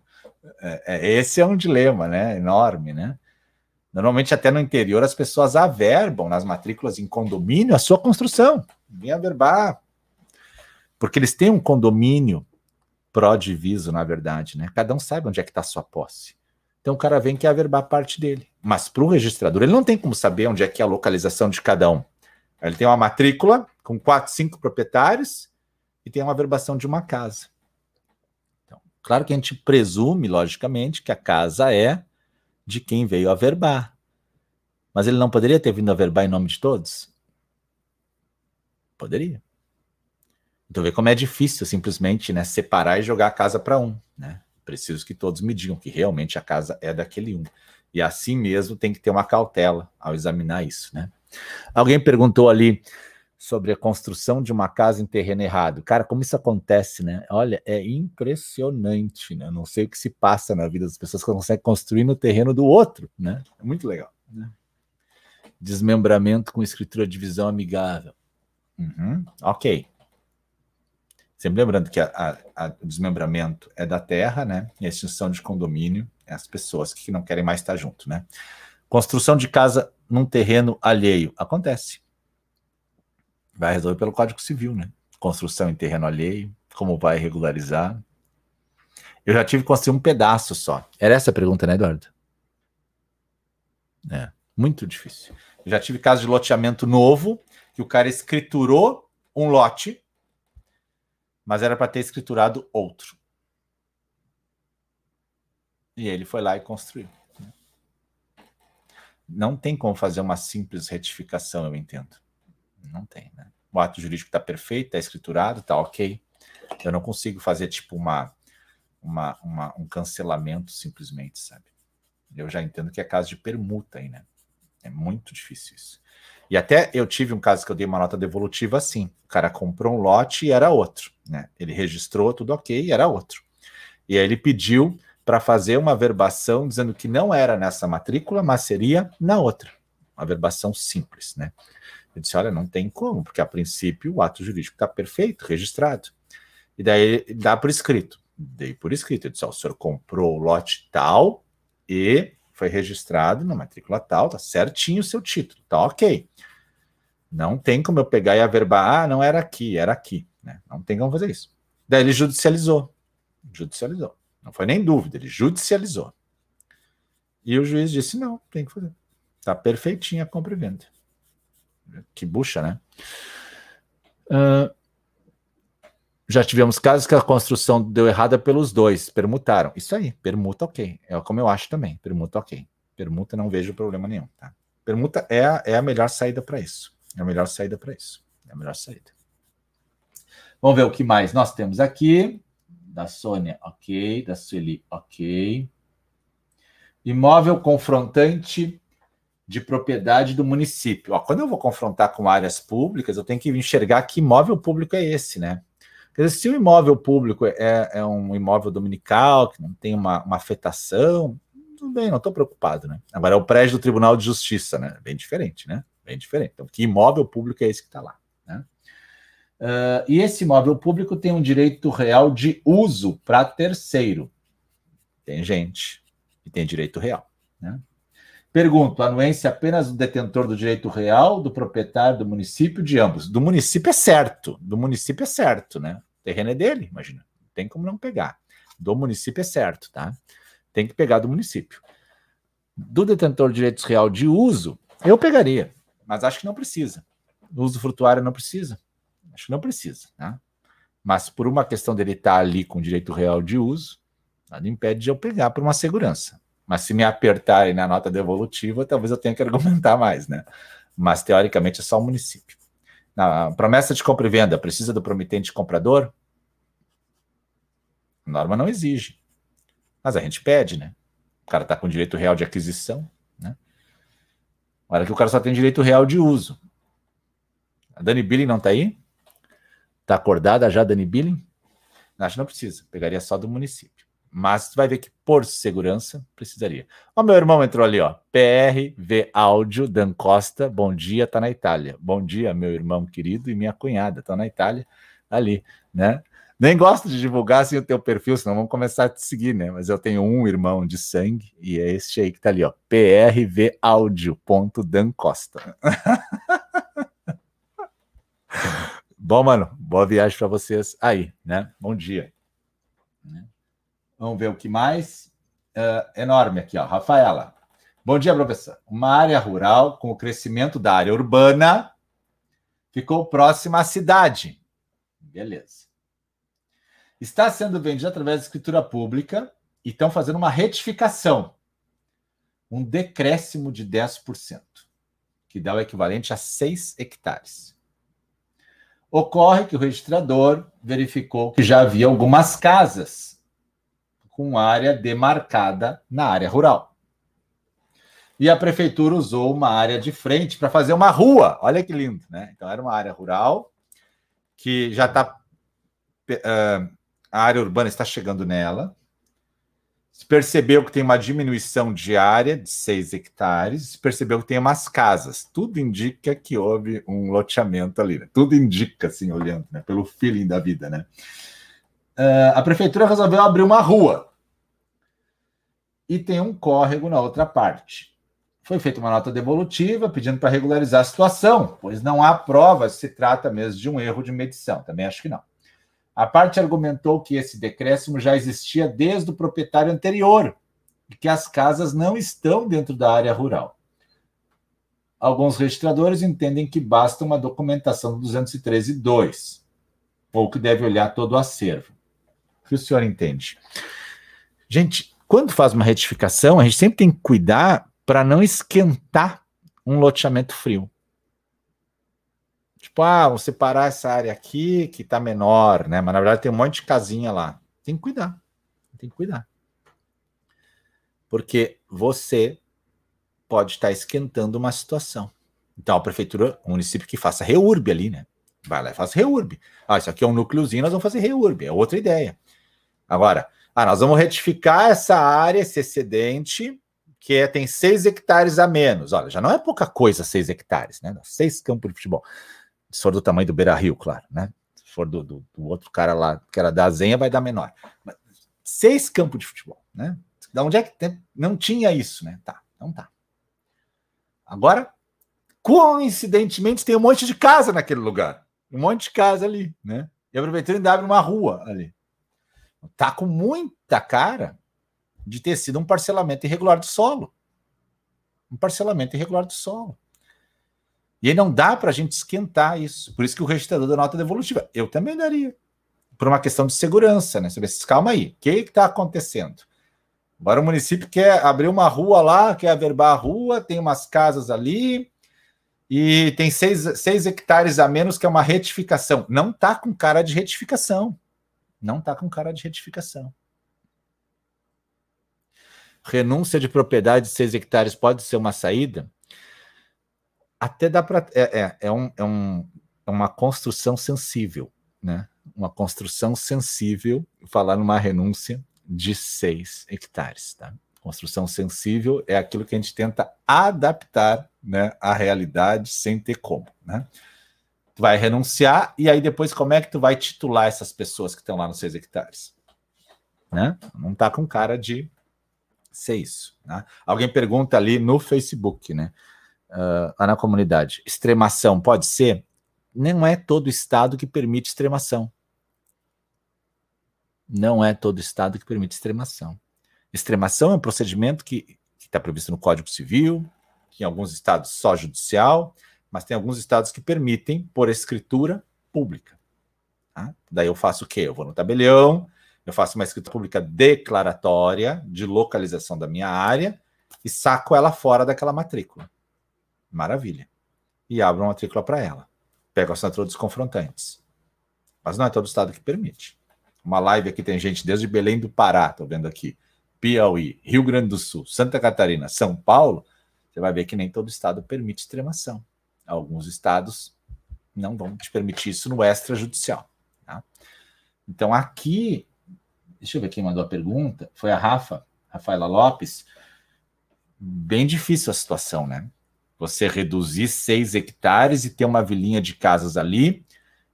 É, é, esse é um dilema, né? Enorme, né? Normalmente, até no interior, as pessoas averbam nas matrículas em condomínio a sua construção. Vem averbar. Porque eles têm um condomínio pró-diviso, na verdade, né? Cada um sabe onde é que está a sua posse. Então o cara vem que averbar parte dele. Mas para o registrador, ele não tem como saber onde é que é a localização de cada um. Ele tem uma matrícula com quatro, cinco proprietários e tem uma averbação de uma casa. Então, claro que a gente presume, logicamente, que a casa é de quem veio averbar. Mas ele não poderia ter vindo averbar em nome de todos? Poderia. Então vê como é difícil simplesmente né, separar e jogar a casa para um. Né? Preciso que todos me digam que realmente a casa é daquele um. E assim mesmo tem que ter uma cautela ao examinar isso, né? Alguém perguntou ali sobre a construção de uma casa em terreno errado. Cara, como isso acontece, né? Olha, é impressionante, né? Não sei o que se passa na vida das pessoas que conseguem construir no terreno do outro, né? É muito legal. Né? Desmembramento com escritura de divisão amigável. Uhum, ok. Sempre lembrando que o desmembramento é da terra, né? E a extinção de condomínio é as pessoas que não querem mais estar junto, né? Construção de casa num terreno alheio. Acontece. Vai resolver pelo Código Civil, né? Construção em terreno alheio, como vai regularizar. Eu já tive que construir um pedaço só. Era essa a pergunta, né, Eduardo? É, muito difícil. Eu já tive caso de loteamento novo, que o cara escriturou um lote mas era para ter escriturado outro. E ele foi lá e construiu. Não tem como fazer uma simples retificação, eu entendo. Não tem, né? O ato jurídico está perfeito, está escriturado, está ok. Eu não consigo fazer tipo uma, uma, uma, um cancelamento simplesmente, sabe? Eu já entendo que é caso de permuta aí, né? É muito difícil isso. E até eu tive um caso que eu dei uma nota devolutiva assim. O cara comprou um lote e era outro. Né? Ele registrou tudo ok e era outro. E aí ele pediu para fazer uma verbação dizendo que não era nessa matrícula, mas seria na outra. Uma verbação simples, né? Eu disse, olha, não tem como, porque a princípio o ato jurídico está perfeito, registrado. E daí dá por escrito. Dei por escrito. Eu disse, ó, o senhor comprou o lote tal e foi registrado na matrícula tal, tá certinho o seu título, tá ok. Não tem como eu pegar e averbar, ah, não era aqui, era aqui. Né? Não tem como fazer isso. Daí ele judicializou. Judicializou. Não foi nem dúvida, ele judicializou. E o juiz disse: não, tem que fazer. Tá perfeitinha a compra e venda. Que bucha, né? Uh, já tivemos casos que a construção deu errada pelos dois, permutaram. Isso aí, permuta ok. É como eu acho também, permuta ok. Permuta não vejo problema nenhum, tá? Permuta é a, é a melhor saída para isso. É a melhor saída para isso. É a melhor saída. Vamos ver o que mais nós temos aqui. Da Sônia, ok. Da Sueli, ok. Imóvel confrontante de propriedade do município. Ó, quando eu vou confrontar com áreas públicas, eu tenho que enxergar que imóvel público é esse, né? Se o imóvel público é, é um imóvel dominical, que não tem uma, uma afetação, tudo bem, não estou preocupado, né? Agora é o prédio do Tribunal de Justiça, né? Bem diferente, né? Bem diferente. Então, que imóvel público é esse que está lá? Né? Uh, e esse imóvel público tem um direito real de uso para terceiro. Tem gente que tem direito real. Né? Pergunto: anuência apenas do detentor do direito real, do proprietário, do município, de ambos? Do município é certo, do município é certo, né? Terreno é dele, imagina. Tem como não pegar. Do município é certo, tá? Tem que pegar do município. Do detentor de direitos real de uso, eu pegaria, mas acho que não precisa. No uso frutuário não precisa. Acho que não precisa, tá? Mas por uma questão dele estar ali com direito real de uso, nada impede de eu pegar por uma segurança. Mas se me apertarem na nota devolutiva, talvez eu tenha que argumentar mais, né? Mas teoricamente é só o município. Na promessa de compra e venda, precisa do promitente comprador? A norma não exige. Mas a gente pede, né? O cara está com direito real de aquisição, né? Olha que o cara só tem direito real de uso. A Dani Billing não está aí? Está acordada já, Dani Billing? Acho que não precisa, pegaria só do município. Mas vai ver que por segurança precisaria. Ó, meu irmão entrou ali, ó. PRV Áudio Dan Costa, bom dia, tá na Itália. Bom dia, meu irmão querido e minha cunhada, estão na Itália, ali, né? Nem gosto de divulgar assim o teu perfil, senão vão começar a te seguir, né? Mas eu tenho um irmão de sangue e é este aí que tá ali, ó. PRV Dan Costa. Bom, mano, boa viagem para vocês aí, né? Bom dia. Vamos ver o que mais. Uh, enorme aqui, ó. Rafaela. Bom dia, professor. Uma área rural com o crescimento da área urbana ficou próxima à cidade. Beleza. Está sendo vendida através da escritura pública e estão fazendo uma retificação. Um decréscimo de 10%, que dá o equivalente a 6 hectares. Ocorre que o registrador verificou que já havia algumas casas com área demarcada na área rural. E a prefeitura usou uma área de frente para fazer uma rua. Olha que lindo, né? Então era uma área rural que já está. Eh, a área urbana está chegando nela. Se percebeu que tem uma diminuição de área de 6 hectares, se percebeu que tem umas casas. Tudo indica que houve um loteamento ali. Né? Tudo indica, assim, olhando, né? pelo feeling da vida, né? Uh, a prefeitura resolveu abrir uma rua e tem um córrego na outra parte. Foi feita uma nota devolutiva pedindo para regularizar a situação, pois não há provas se trata mesmo de um erro de medição. Também acho que não. A parte argumentou que esse decréscimo já existia desde o proprietário anterior e que as casas não estão dentro da área rural. Alguns registradores entendem que basta uma documentação do 213.2, ou que deve olhar todo o acervo. O que o senhor entende? Gente, quando faz uma retificação, a gente sempre tem que cuidar para não esquentar um loteamento frio. Tipo, ah, vou separar essa área aqui que está menor, né? Mas na verdade tem um monte de casinha lá. Tem que cuidar. Tem que cuidar. Porque você pode estar esquentando uma situação. Então, a prefeitura, o município que faça reurb ali, né? Vai lá e faz reurb. Ah, isso aqui é um núcleozinho, nós vamos fazer reurb. É outra ideia. Agora, ah, nós vamos retificar essa área, esse excedente, que é, tem seis hectares a menos. Olha, já não é pouca coisa seis hectares, né? Seis campos de futebol. Se for do tamanho do Beira Rio, claro, né? Se for do, do, do outro cara lá, que era da Zenha, vai dar menor. Mas, seis campos de futebol, né? Da onde é que tem? não tinha isso, né? Tá, não tá. Agora, coincidentemente, tem um monte de casa naquele lugar. Um monte de casa ali, né? E a prefeitura ainda abre uma rua ali. Tá com muita cara de ter sido um parcelamento irregular do solo. Um parcelamento irregular do solo. E aí não dá para a gente esquentar isso. Por isso que o registrador da nota devolutiva, eu também daria. Por uma questão de segurança, né? Você calma aí, o que está acontecendo? Agora o município quer abrir uma rua lá, quer averbar a rua, tem umas casas ali, e tem seis, seis hectares a menos, que é uma retificação. Não está com cara de retificação. Não está com cara de retificação. Renúncia de propriedade de 6 hectares pode ser uma saída? Até dá para. É, é, é, um, é, um, é uma construção sensível, né? Uma construção sensível falar numa renúncia de 6 hectares, tá? Construção sensível é aquilo que a gente tenta adaptar né, à realidade sem ter como, né? Tu vai renunciar e aí depois como é que tu vai titular essas pessoas que estão lá nos seus hectares? Né? Não tá com cara de ser isso. Né? Alguém pergunta ali no Facebook, né? Uh, lá na comunidade, extremação pode ser? Não é todo estado que permite extremação. Não é todo estado que permite extremação. Extremação é um procedimento que está previsto no Código Civil, que em alguns estados só judicial, mas tem alguns estados que permitem por escritura pública. Tá? Daí eu faço o quê? Eu vou no tabelião, eu faço uma escrita pública declaratória de localização da minha área e saco ela fora daquela matrícula. Maravilha. E abro uma matrícula para ela. Pego a assinatura dos confrontantes. Mas não é todo estado que permite. Uma live aqui tem gente desde Belém do Pará, estou vendo aqui, Piauí, Rio Grande do Sul, Santa Catarina, São Paulo. Você vai ver que nem todo estado permite extremação. Alguns estados não vão te permitir isso no extrajudicial. Tá? Então, aqui, deixa eu ver quem mandou a pergunta, foi a Rafa, Rafaela Lopes. Bem difícil a situação, né? Você reduzir seis hectares e ter uma vilinha de casas ali,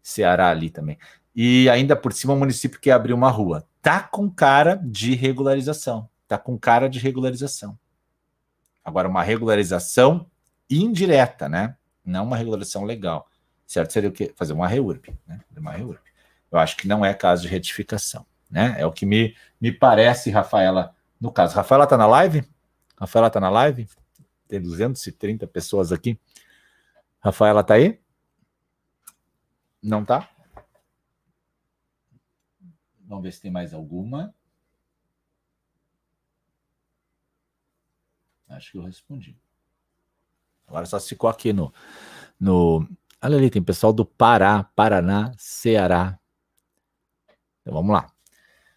Ceará ali também. E ainda por cima o município quer abrir uma rua. Tá com cara de regularização. Tá com cara de regularização. Agora, uma regularização indireta, né? Não uma regularização legal. Certo seria o quê? Fazer uma reurb, né? Uma reurb. Eu acho que não é caso de retificação, né? É o que me, me parece, Rafaela, no caso. Rafaela tá na live? Rafaela tá na live? Tem 230 pessoas aqui. Rafaela tá aí? Não tá? Vamos ver se tem mais alguma. Acho que eu respondi. Agora só ficou aqui no, no. Olha ali, tem pessoal do Pará, Paraná, Ceará. Então vamos lá.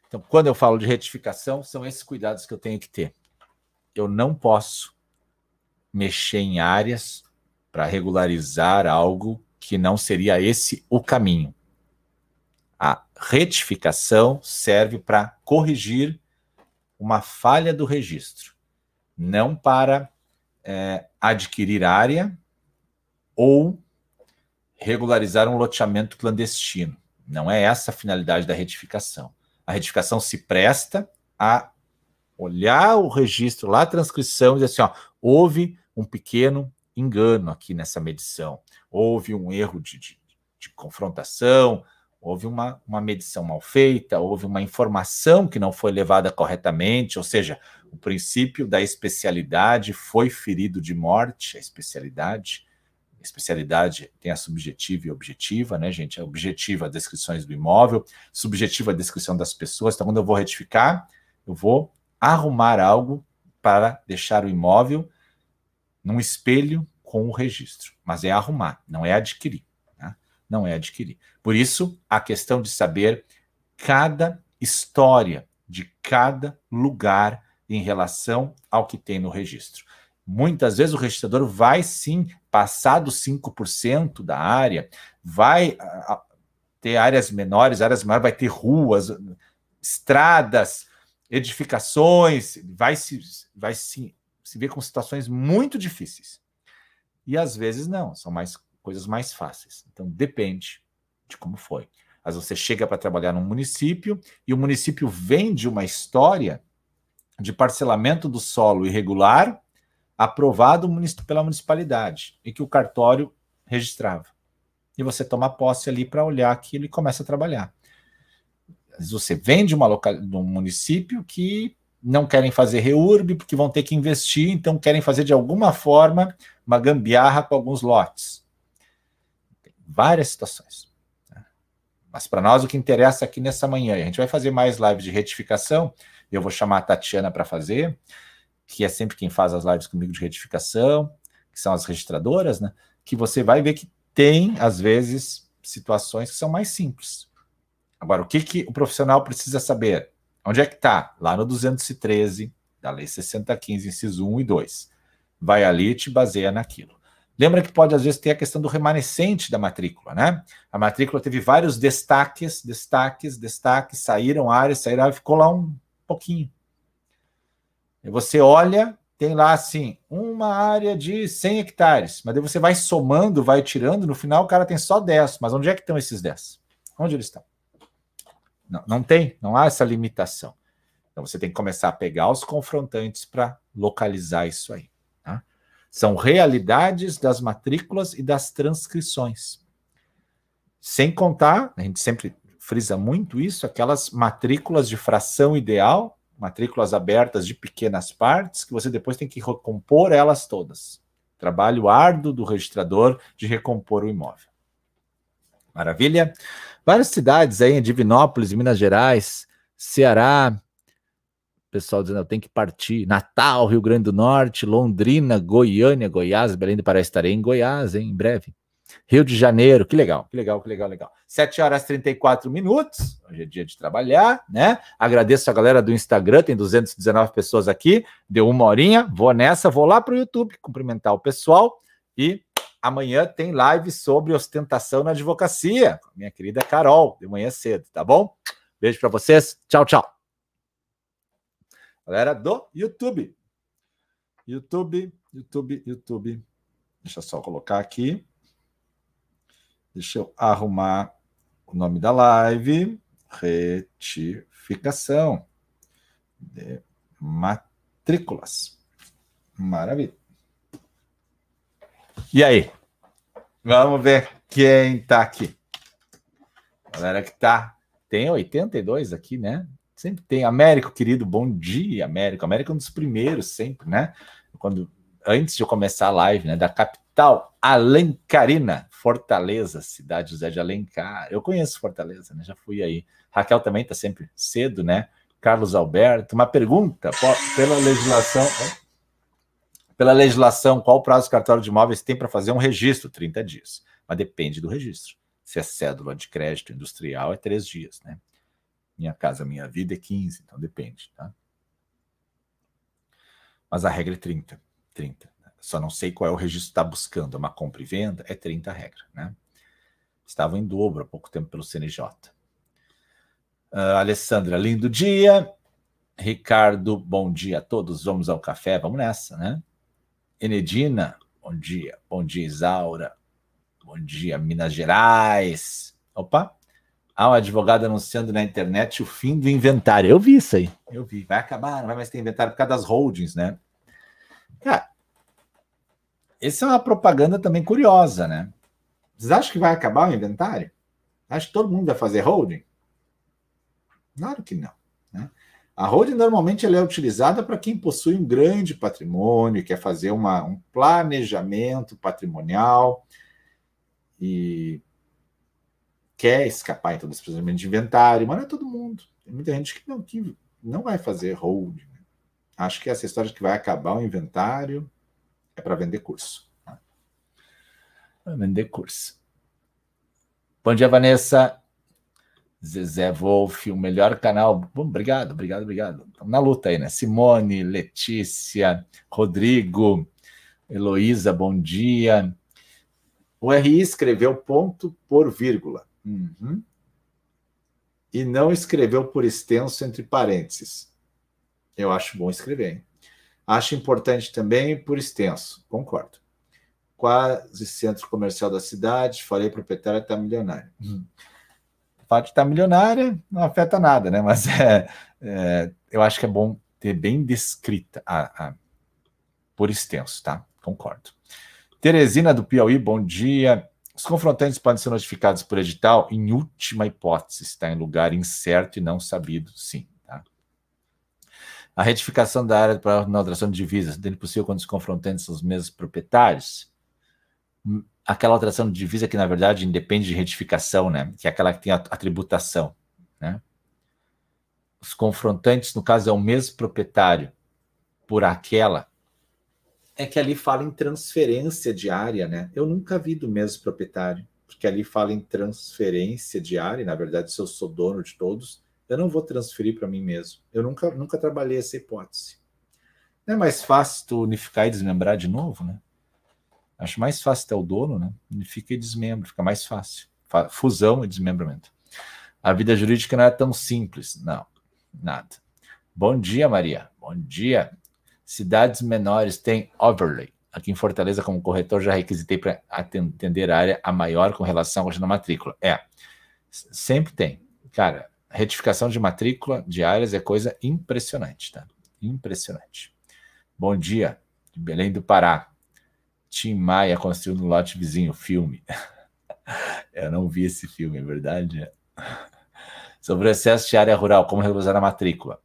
Então, quando eu falo de retificação, são esses cuidados que eu tenho que ter. Eu não posso mexer em áreas para regularizar algo que não seria esse o caminho. A retificação serve para corrigir uma falha do registro, não para é, adquirir área ou regularizar um loteamento clandestino. Não é essa a finalidade da retificação. A retificação se presta a olhar o registro lá, a transcrição, e dizer assim: ó, houve um pequeno engano aqui nessa medição, houve um erro de, de, de confrontação, houve uma, uma medição mal feita, houve uma informação que não foi levada corretamente, ou seja, o princípio da especialidade foi ferido de morte, a especialidade. A especialidade tem a subjetiva e objetiva, né, gente? A objetiva, descrições do imóvel, subjetiva, a descrição das pessoas. Então, quando eu vou retificar, eu vou arrumar algo para deixar o imóvel num espelho com o registro. Mas é arrumar, não é adquirir não é adquirir. Por isso, a questão de saber cada história de cada lugar em relação ao que tem no registro. Muitas vezes o registrador vai sim passar dos 5% da área, vai ter áreas menores, áreas maiores, vai ter ruas, estradas, edificações, vai se, vai se, se ver com situações muito difíceis. E às vezes não, são mais coisas mais fáceis. Então, depende de como foi. Mas você chega para trabalhar num município e o município vende uma história de parcelamento do solo irregular aprovado pela municipalidade e que o cartório registrava. E você toma posse ali para olhar aquilo e começa a trabalhar. Você vende uma local... um município que não querem fazer reurb porque vão ter que investir, então querem fazer de alguma forma uma gambiarra com alguns lotes várias situações. Né? Mas para nós o que interessa aqui nessa manhã, a gente vai fazer mais lives de retificação, eu vou chamar a Tatiana para fazer, que é sempre quem faz as lives comigo de retificação, que são as registradoras, né? Que você vai ver que tem, às vezes, situações que são mais simples. Agora, o que, que o profissional precisa saber? Onde é que está? Lá no 213 da Lei 6015, inciso 1 e 2. Vai ali e te baseia naquilo. Lembra que pode, às vezes, ter a questão do remanescente da matrícula, né? A matrícula teve vários destaques, destaques, destaques, saíram áreas, saíram áreas, ficou lá um pouquinho. E você olha, tem lá, assim, uma área de 100 hectares, mas daí você vai somando, vai tirando, no final o cara tem só 10. Mas onde é que estão esses 10? Onde eles estão? Não, não tem, não há essa limitação. Então você tem que começar a pegar os confrontantes para localizar isso aí. São realidades das matrículas e das transcrições. Sem contar, a gente sempre frisa muito isso, aquelas matrículas de fração ideal, matrículas abertas de pequenas partes, que você depois tem que recompor elas todas. Trabalho árduo do registrador de recompor o imóvel. Maravilha. Várias cidades aí, Divinópolis, Minas Gerais, Ceará. Pessoal dizendo, tenho que partir. Natal, Rio Grande do Norte, Londrina, Goiânia, Goiás, Belém do Pará, estarei em Goiás, hein, em breve. Rio de Janeiro, que legal, que legal, que legal, legal. 7 horas e 34 minutos, hoje é dia de trabalhar, né? Agradeço a galera do Instagram, tem 219 pessoas aqui, deu uma horinha, vou nessa, vou lá para o YouTube cumprimentar o pessoal e amanhã tem live sobre ostentação na advocacia, com a minha querida Carol, de manhã cedo, tá bom? Beijo para vocês, tchau, tchau. Galera do YouTube. YouTube, YouTube, YouTube. Deixa eu só colocar aqui. Deixa eu arrumar o nome da live. Retificação de matrículas. Maravilha. E aí? Vamos ver quem tá aqui. Galera que tá. Tem 82 aqui, né? Sempre tem. Américo, querido, bom dia, Américo. Américo é um dos primeiros, sempre, né? Quando, antes de eu começar a live, né? Da capital Alencarina. Fortaleza, cidade José de Alencar. Eu conheço Fortaleza, né? Já fui aí. Raquel também está sempre cedo, né? Carlos Alberto, uma pergunta pela legislação. Pela legislação, qual o prazo do cartório de imóveis tem para fazer um registro? 30 dias. Mas depende do registro. Se é cédula de crédito industrial, é três dias, né? Minha casa, minha vida é 15, então depende, tá? Mas a regra é 30. 30. Só não sei qual é o registro que está buscando. É uma compra e venda? É 30 a regra, né? Estavam em dobro há pouco tempo pelo CNJ. Uh, ah, Alessandra, lindo dia. Ricardo, bom dia a todos. Vamos ao café, vamos nessa, né? Enedina, bom dia. Bom dia, Isaura. Bom dia, Minas Gerais. Opa, há um advogado anunciando na internet o fim do inventário. Eu vi isso aí. Eu vi. Vai acabar, não vai mais ter inventário por causa das holdings, né? Cara, essa é uma propaganda também curiosa, né? Vocês acham que vai acabar o inventário? Acho que todo mundo vai fazer holding? Claro que não. Né? A holding normalmente ela é utilizada para quem possui um grande patrimônio, quer fazer uma, um planejamento patrimonial e quer escapar então desse procedimento de inventário, mas não é todo mundo. Tem muita gente que não, que não vai fazer holding. Né? Acho que essa história de que vai acabar o inventário é para vender curso. Tá? Para vender curso. Bom dia, Vanessa. Zezé Wolf, o melhor canal. Bom, obrigado, obrigado, obrigado. Estamos na luta aí, né? Simone, Letícia, Rodrigo, Heloísa, bom dia. O RI escreveu ponto por vírgula. Uhum. E não escreveu por extenso entre parênteses. Eu acho bom escrever, hein? Acho importante também por extenso, concordo. Quase centro comercial da cidade, falei proprietária está milionária. Hum. O fato de estar tá milionária não afeta nada, né? Mas é, é, eu acho que é bom ter bem descrita a, a, por extenso, tá? Concordo. Teresina do Piauí, bom dia. Os confrontantes podem ser notificados por edital em última hipótese, está em lugar incerto e não sabido, sim. A retificação da área para alteração de divisas, sendo possível quando os confrontantes são os mesmos proprietários? Aquela alteração de divisa que, na verdade, independe de retificação, né? Que é aquela que tem a, tributação, né? Os confrontantes, no caso, é o mesmo proprietário por aquela. É que ali fala em transferência de área, né? Eu nunca vi do mesmo proprietário, porque ali fala em transferência de área, na verdade, se eu sou dono de todos, eu não vou transferir para mim mesmo. Eu nunca, nunca trabalhei essa hipótese. Não é mais fácil tu unificar e desmembrar de novo, né? Acho mais fácil ter o dono, né? Unifica e desmembra, fica mais fácil. Fusão e desmembramento. A vida jurídica não é tão simples. Não, nada. Bom dia, Maria. Bom dia. Cidades menores têm overlay. Aqui em Fortaleza, como corretor, já requisitei para atender a área a maior com relação à matrícula. É, sempre tem. Cara, retificação de matrícula de áreas é coisa impressionante, tá? Impressionante. Bom dia, de Belém do Pará. Tim Maia construiu no lote vizinho, filme. Eu não vi esse filme, é verdade? Sobre o excesso de área rural, como regular a matrícula?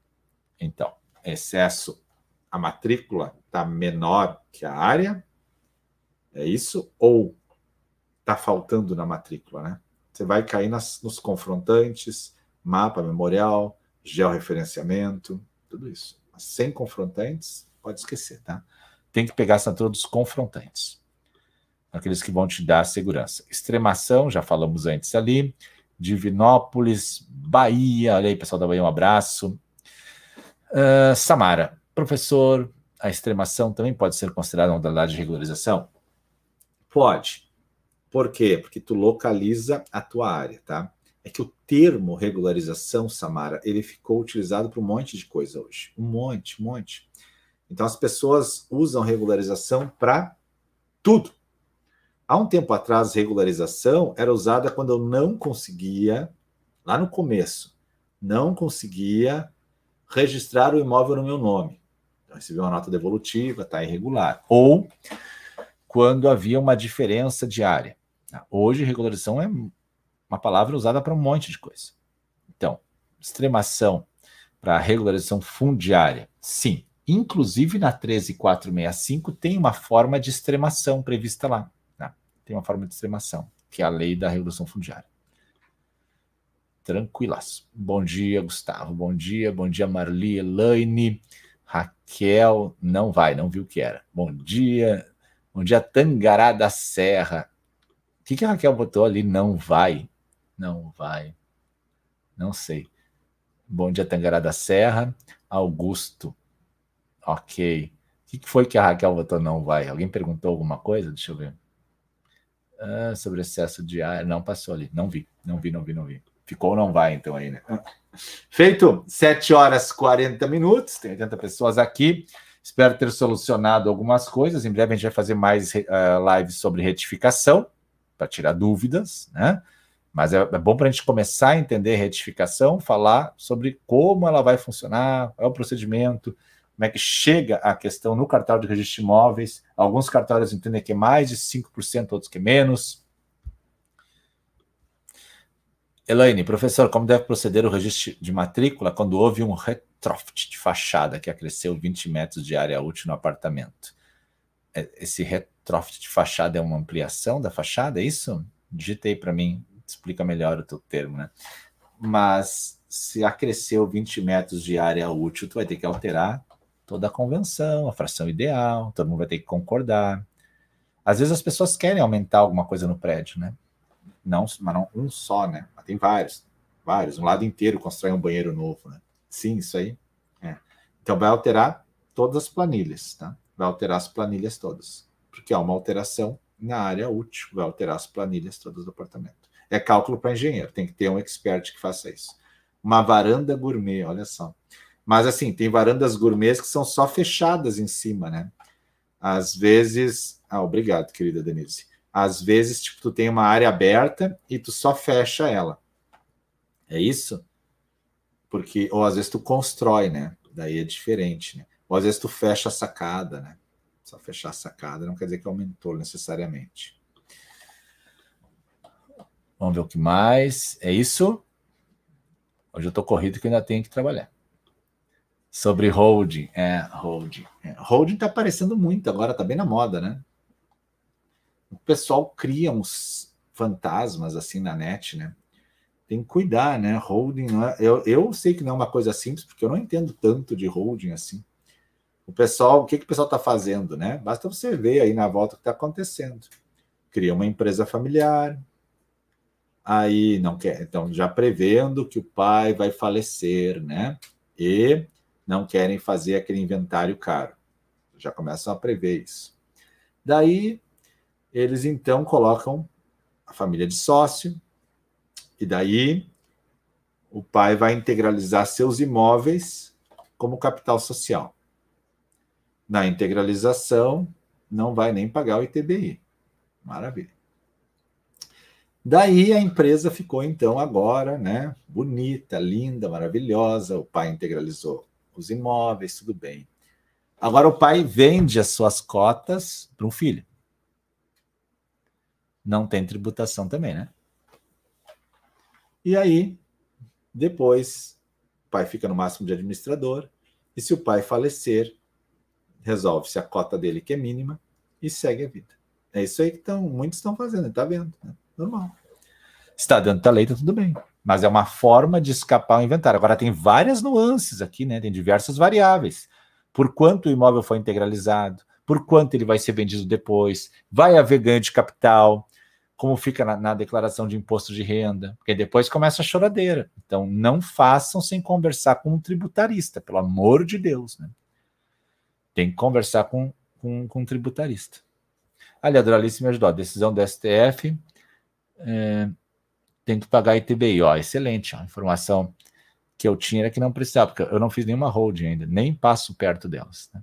Então, excesso, a matrícula está menor que a área? É isso? Ou está faltando na matrícula, né? você vai cair nas, nos confrontantes, mapa memorial, georreferenciamento, tudo isso. Mas sem confrontantes, pode esquecer, tá? Tem que pegar a assinatura dos confrontantes. Aqueles que vão te dar segurança. Extremação, já falamos antes ali. Divinópolis, Bahia. Olha aí, pessoal da Bahia, um abraço. Uh, Samara, professor, a extremação também pode ser considerada uma modalidade de regularização? Pode. Por quê? Porque tu localiza a tua área, tá? É que o termo regularização, Samara, ele ficou utilizado para um monte de coisa hoje. Um monte, um monte. Então as pessoas usam regularização para tudo. Há um tempo atrás, regularização era usada quando eu não conseguia, lá no começo, não conseguia registrar o imóvel no meu nome. Então, recebi uma nota devolutiva, está irregular. Ou quando havia uma diferença diária. Hoje, regularização é uma palavra usada para um monte de coisa. Então, extremação para regularização fundiária, sim. Inclusive na 13465 tem uma forma de extremação prevista lá. Tá? Tem uma forma de extremação, que é a lei da regulação fundiária. Tranquilas. Bom dia, Gustavo. Bom dia, bom dia, Marli, Elaine, Raquel. Não vai, não viu o que era. Bom dia, bom dia, Tangará da Serra. O que, que a Raquel botou ali? Não vai. Não vai. Não sei. Bom dia, Tangará da Serra. Augusto. Ok. O que foi que a Raquel botou? Não vai. Alguém perguntou alguma coisa? Deixa eu ver. Ah, sobre excesso de ar. Não, passou ali. Não vi. Não vi, não vi, não vi. Ficou não vai, então, aí, né? Feito. 7 horas 40 minutos. Tem 80 pessoas aqui. Espero ter solucionado algumas coisas. Em breve a gente vai fazer mais uh, lives sobre retificação para tirar dúvidas, né? Mas é, é bom para a gente começar a entender retificação, falar sobre como ela vai funcionar, qual é o procedimento, como é que chega a questão no cartório de registro de imóveis. Alguns cartórios entendem que é mais de 5%, outros que é menos. Elaine, professor, como deve proceder o registro de matrícula quando houve um retrofit de fachada que acresceu 20 metros de área útil no apartamento? É, esse retrofit de fachada é uma ampliação da fachada, é isso? Digitei para mim, explica melhor o teu termo, né? Mas se acresceu 20 metros de área útil, tu vai ter que alterar toda a convenção, a fração ideal, todo mundo vai ter que concordar. Às vezes as pessoas querem aumentar alguma coisa no prédio, né? Não, mas não um só, né? Mas tem vários, vários. Um lado inteiro constrói um banheiro novo, né? Sim, isso aí. É. Então vai alterar todas as planilhas, tá? Vai alterar as planilhas todas. Porque há uma alteração na área útil, vai alterar as planilhas todas do apartamento. É cálculo para engenheiro, tem que ter um expert que faça isso. Uma varanda gourmet, olha só. Mas assim, tem varandas gourmets que são só fechadas em cima, né? Às vezes. Ah, obrigado, querida Denise. Às vezes, tipo, tu tem uma área aberta e tu só fecha ela. É isso? Porque, ou às vezes tu constrói, né? Daí é diferente, né? Ou às vezes tu fecha a sacada, né? Só fechar a sacada não quer dizer que aumentou necessariamente. Vamos ver o que mais. É isso? Hoje eu estou corrido que ainda tenho que trabalhar. Sobre holding. É, holding. É, holding está aparecendo muito agora, está bem na moda, né? O pessoal cria uns fantasmas assim na net, né? Tem que cuidar, né? Holding é... eu, eu sei que não é uma coisa simples, porque eu não entendo tanto de holding assim. O pessoal, o que, que o pessoal está fazendo, né? Basta você ver aí na volta o que está acontecendo. Cria uma empresa familiar, aí não quer, então já prevendo que o pai vai falecer, né? E não querem fazer aquele inventário caro. Já começam a prever isso. Daí eles então colocam a família de sócio e daí o pai vai integralizar seus imóveis como capital social. Na integralização não vai nem pagar o ITBI. Maravilha. Daí a empresa ficou então agora, né, bonita, linda, maravilhosa. O pai integralizou os imóveis, tudo bem. Agora o pai vende as suas cotas para um filho. Não tem tributação também, né? E aí, depois, o pai fica no máximo de administrador. E se o pai falecer, resolve-se a cota dele, que é mínima, e segue a vida. É isso aí que tão, muitos estão fazendo, tá vendo? Né? Normal. Está dentro da lei, tá tudo bem. Mas é uma forma de escapar ao inventário. Agora tem várias nuances aqui, né? Tem diversas variáveis. Por quanto o imóvel foi integralizado, por quanto ele vai ser vendido depois, vai haver ganho de capital, como fica na, na, declaração de imposto de renda, porque depois começa a choradeira. Então, não façam sem conversar com um tributarista, pelo amor de Deus. Né? Tem que conversar com, com, com um tributarista. Ali, a Doralice me ajudou. A decisão do STF é, tem que pagar ITBI. Ó, excelente. A informação que eu tinha era que não precisava, porque eu não fiz nenhuma holding ainda, nem passo perto delas. Né?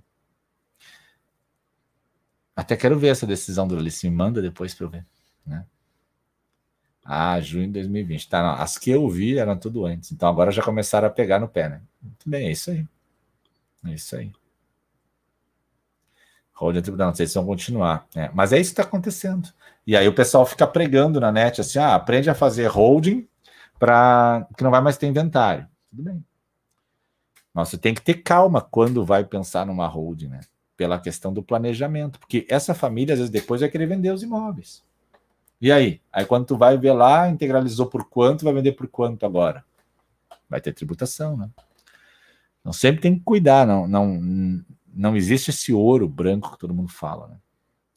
Até quero ver essa decisão do Alice. Me manda depois para eu ver. Né? Ah, junho de 2020. Tá, não. As que eu vi eram tudo antes. Então agora já começaram a pegar no pé, né? Muito bem, é isso aí. É isso aí. Holding tribunal, não sei se vão continuar. Né? Mas é isso que está acontecendo. E aí o pessoal fica pregando na net assim: ah, aprende a fazer holding para que não vai mais ter inventário. Tudo bem. Mas você tem que ter calma quando vai pensar numa holding, né? Pela questão do planejamento. Porque essa família, às vezes, depois vai querer vender os imóveis. E aí? Aí quando tu vai ver lá, integralizou por quanto, vai vender por quanto agora? Vai ter tributação, né? Então sempre tem que cuidar, não, não, não existe esse ouro branco que todo mundo fala, né?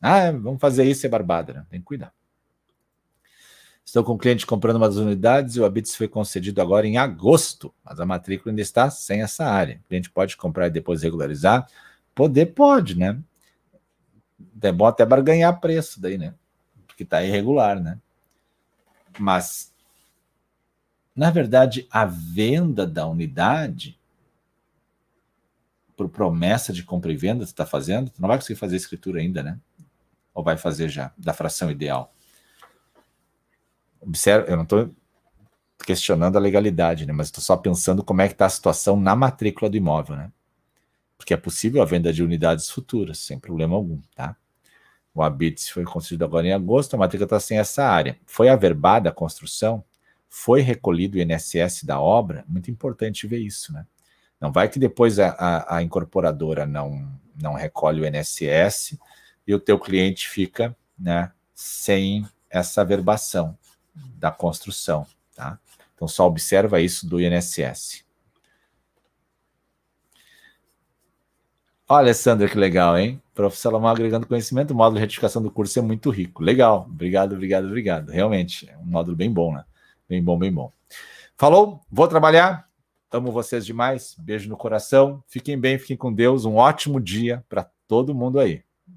Ah, vamos fazer isso, é barbada, né? Tem que cuidar. Estou com o cliente comprando umas unidades e o Habits foi concedido agora em agosto, mas a matrícula ainda está sem essa área. O cliente pode comprar e depois regularizar? Poder pode, né? É bom até barganhar preço daí, né? porque está irregular, né? Mas, na verdade, a venda da unidade, por promessa de compra e venda, você está fazendo, você não vai conseguir fazer escritura ainda, né? Ou vai fazer já, da fração ideal. Observe, eu não estou questionando a legalidade, né? Mas estou só pensando como é que está a situação na matrícula do imóvel, né? Porque é possível a venda de unidades futuras, sem problema algum, tá? O ABITS foi construído agora em agosto, a matrícula está sem essa área. Foi averbada a construção? Foi recolhido o INSS da obra? Muito importante ver isso, né? Não vai que depois a, a, a incorporadora não, não recolhe o INSS e o teu cliente fica né, sem essa averbação da construção, tá? Então só observa isso do INSS. Olha, Sandra, que legal, hein? Prof. Salomão agregando conhecimento, o módulo de retificação do curso é muito rico. Legal, obrigado, obrigado, obrigado. Realmente, é um módulo bem bom, né? Bem bom, bem bom. Falou, vou trabalhar. Amo vocês demais. Beijo no coração. Fiquem bem, fiquem com Deus. Um ótimo dia para todo mundo aí.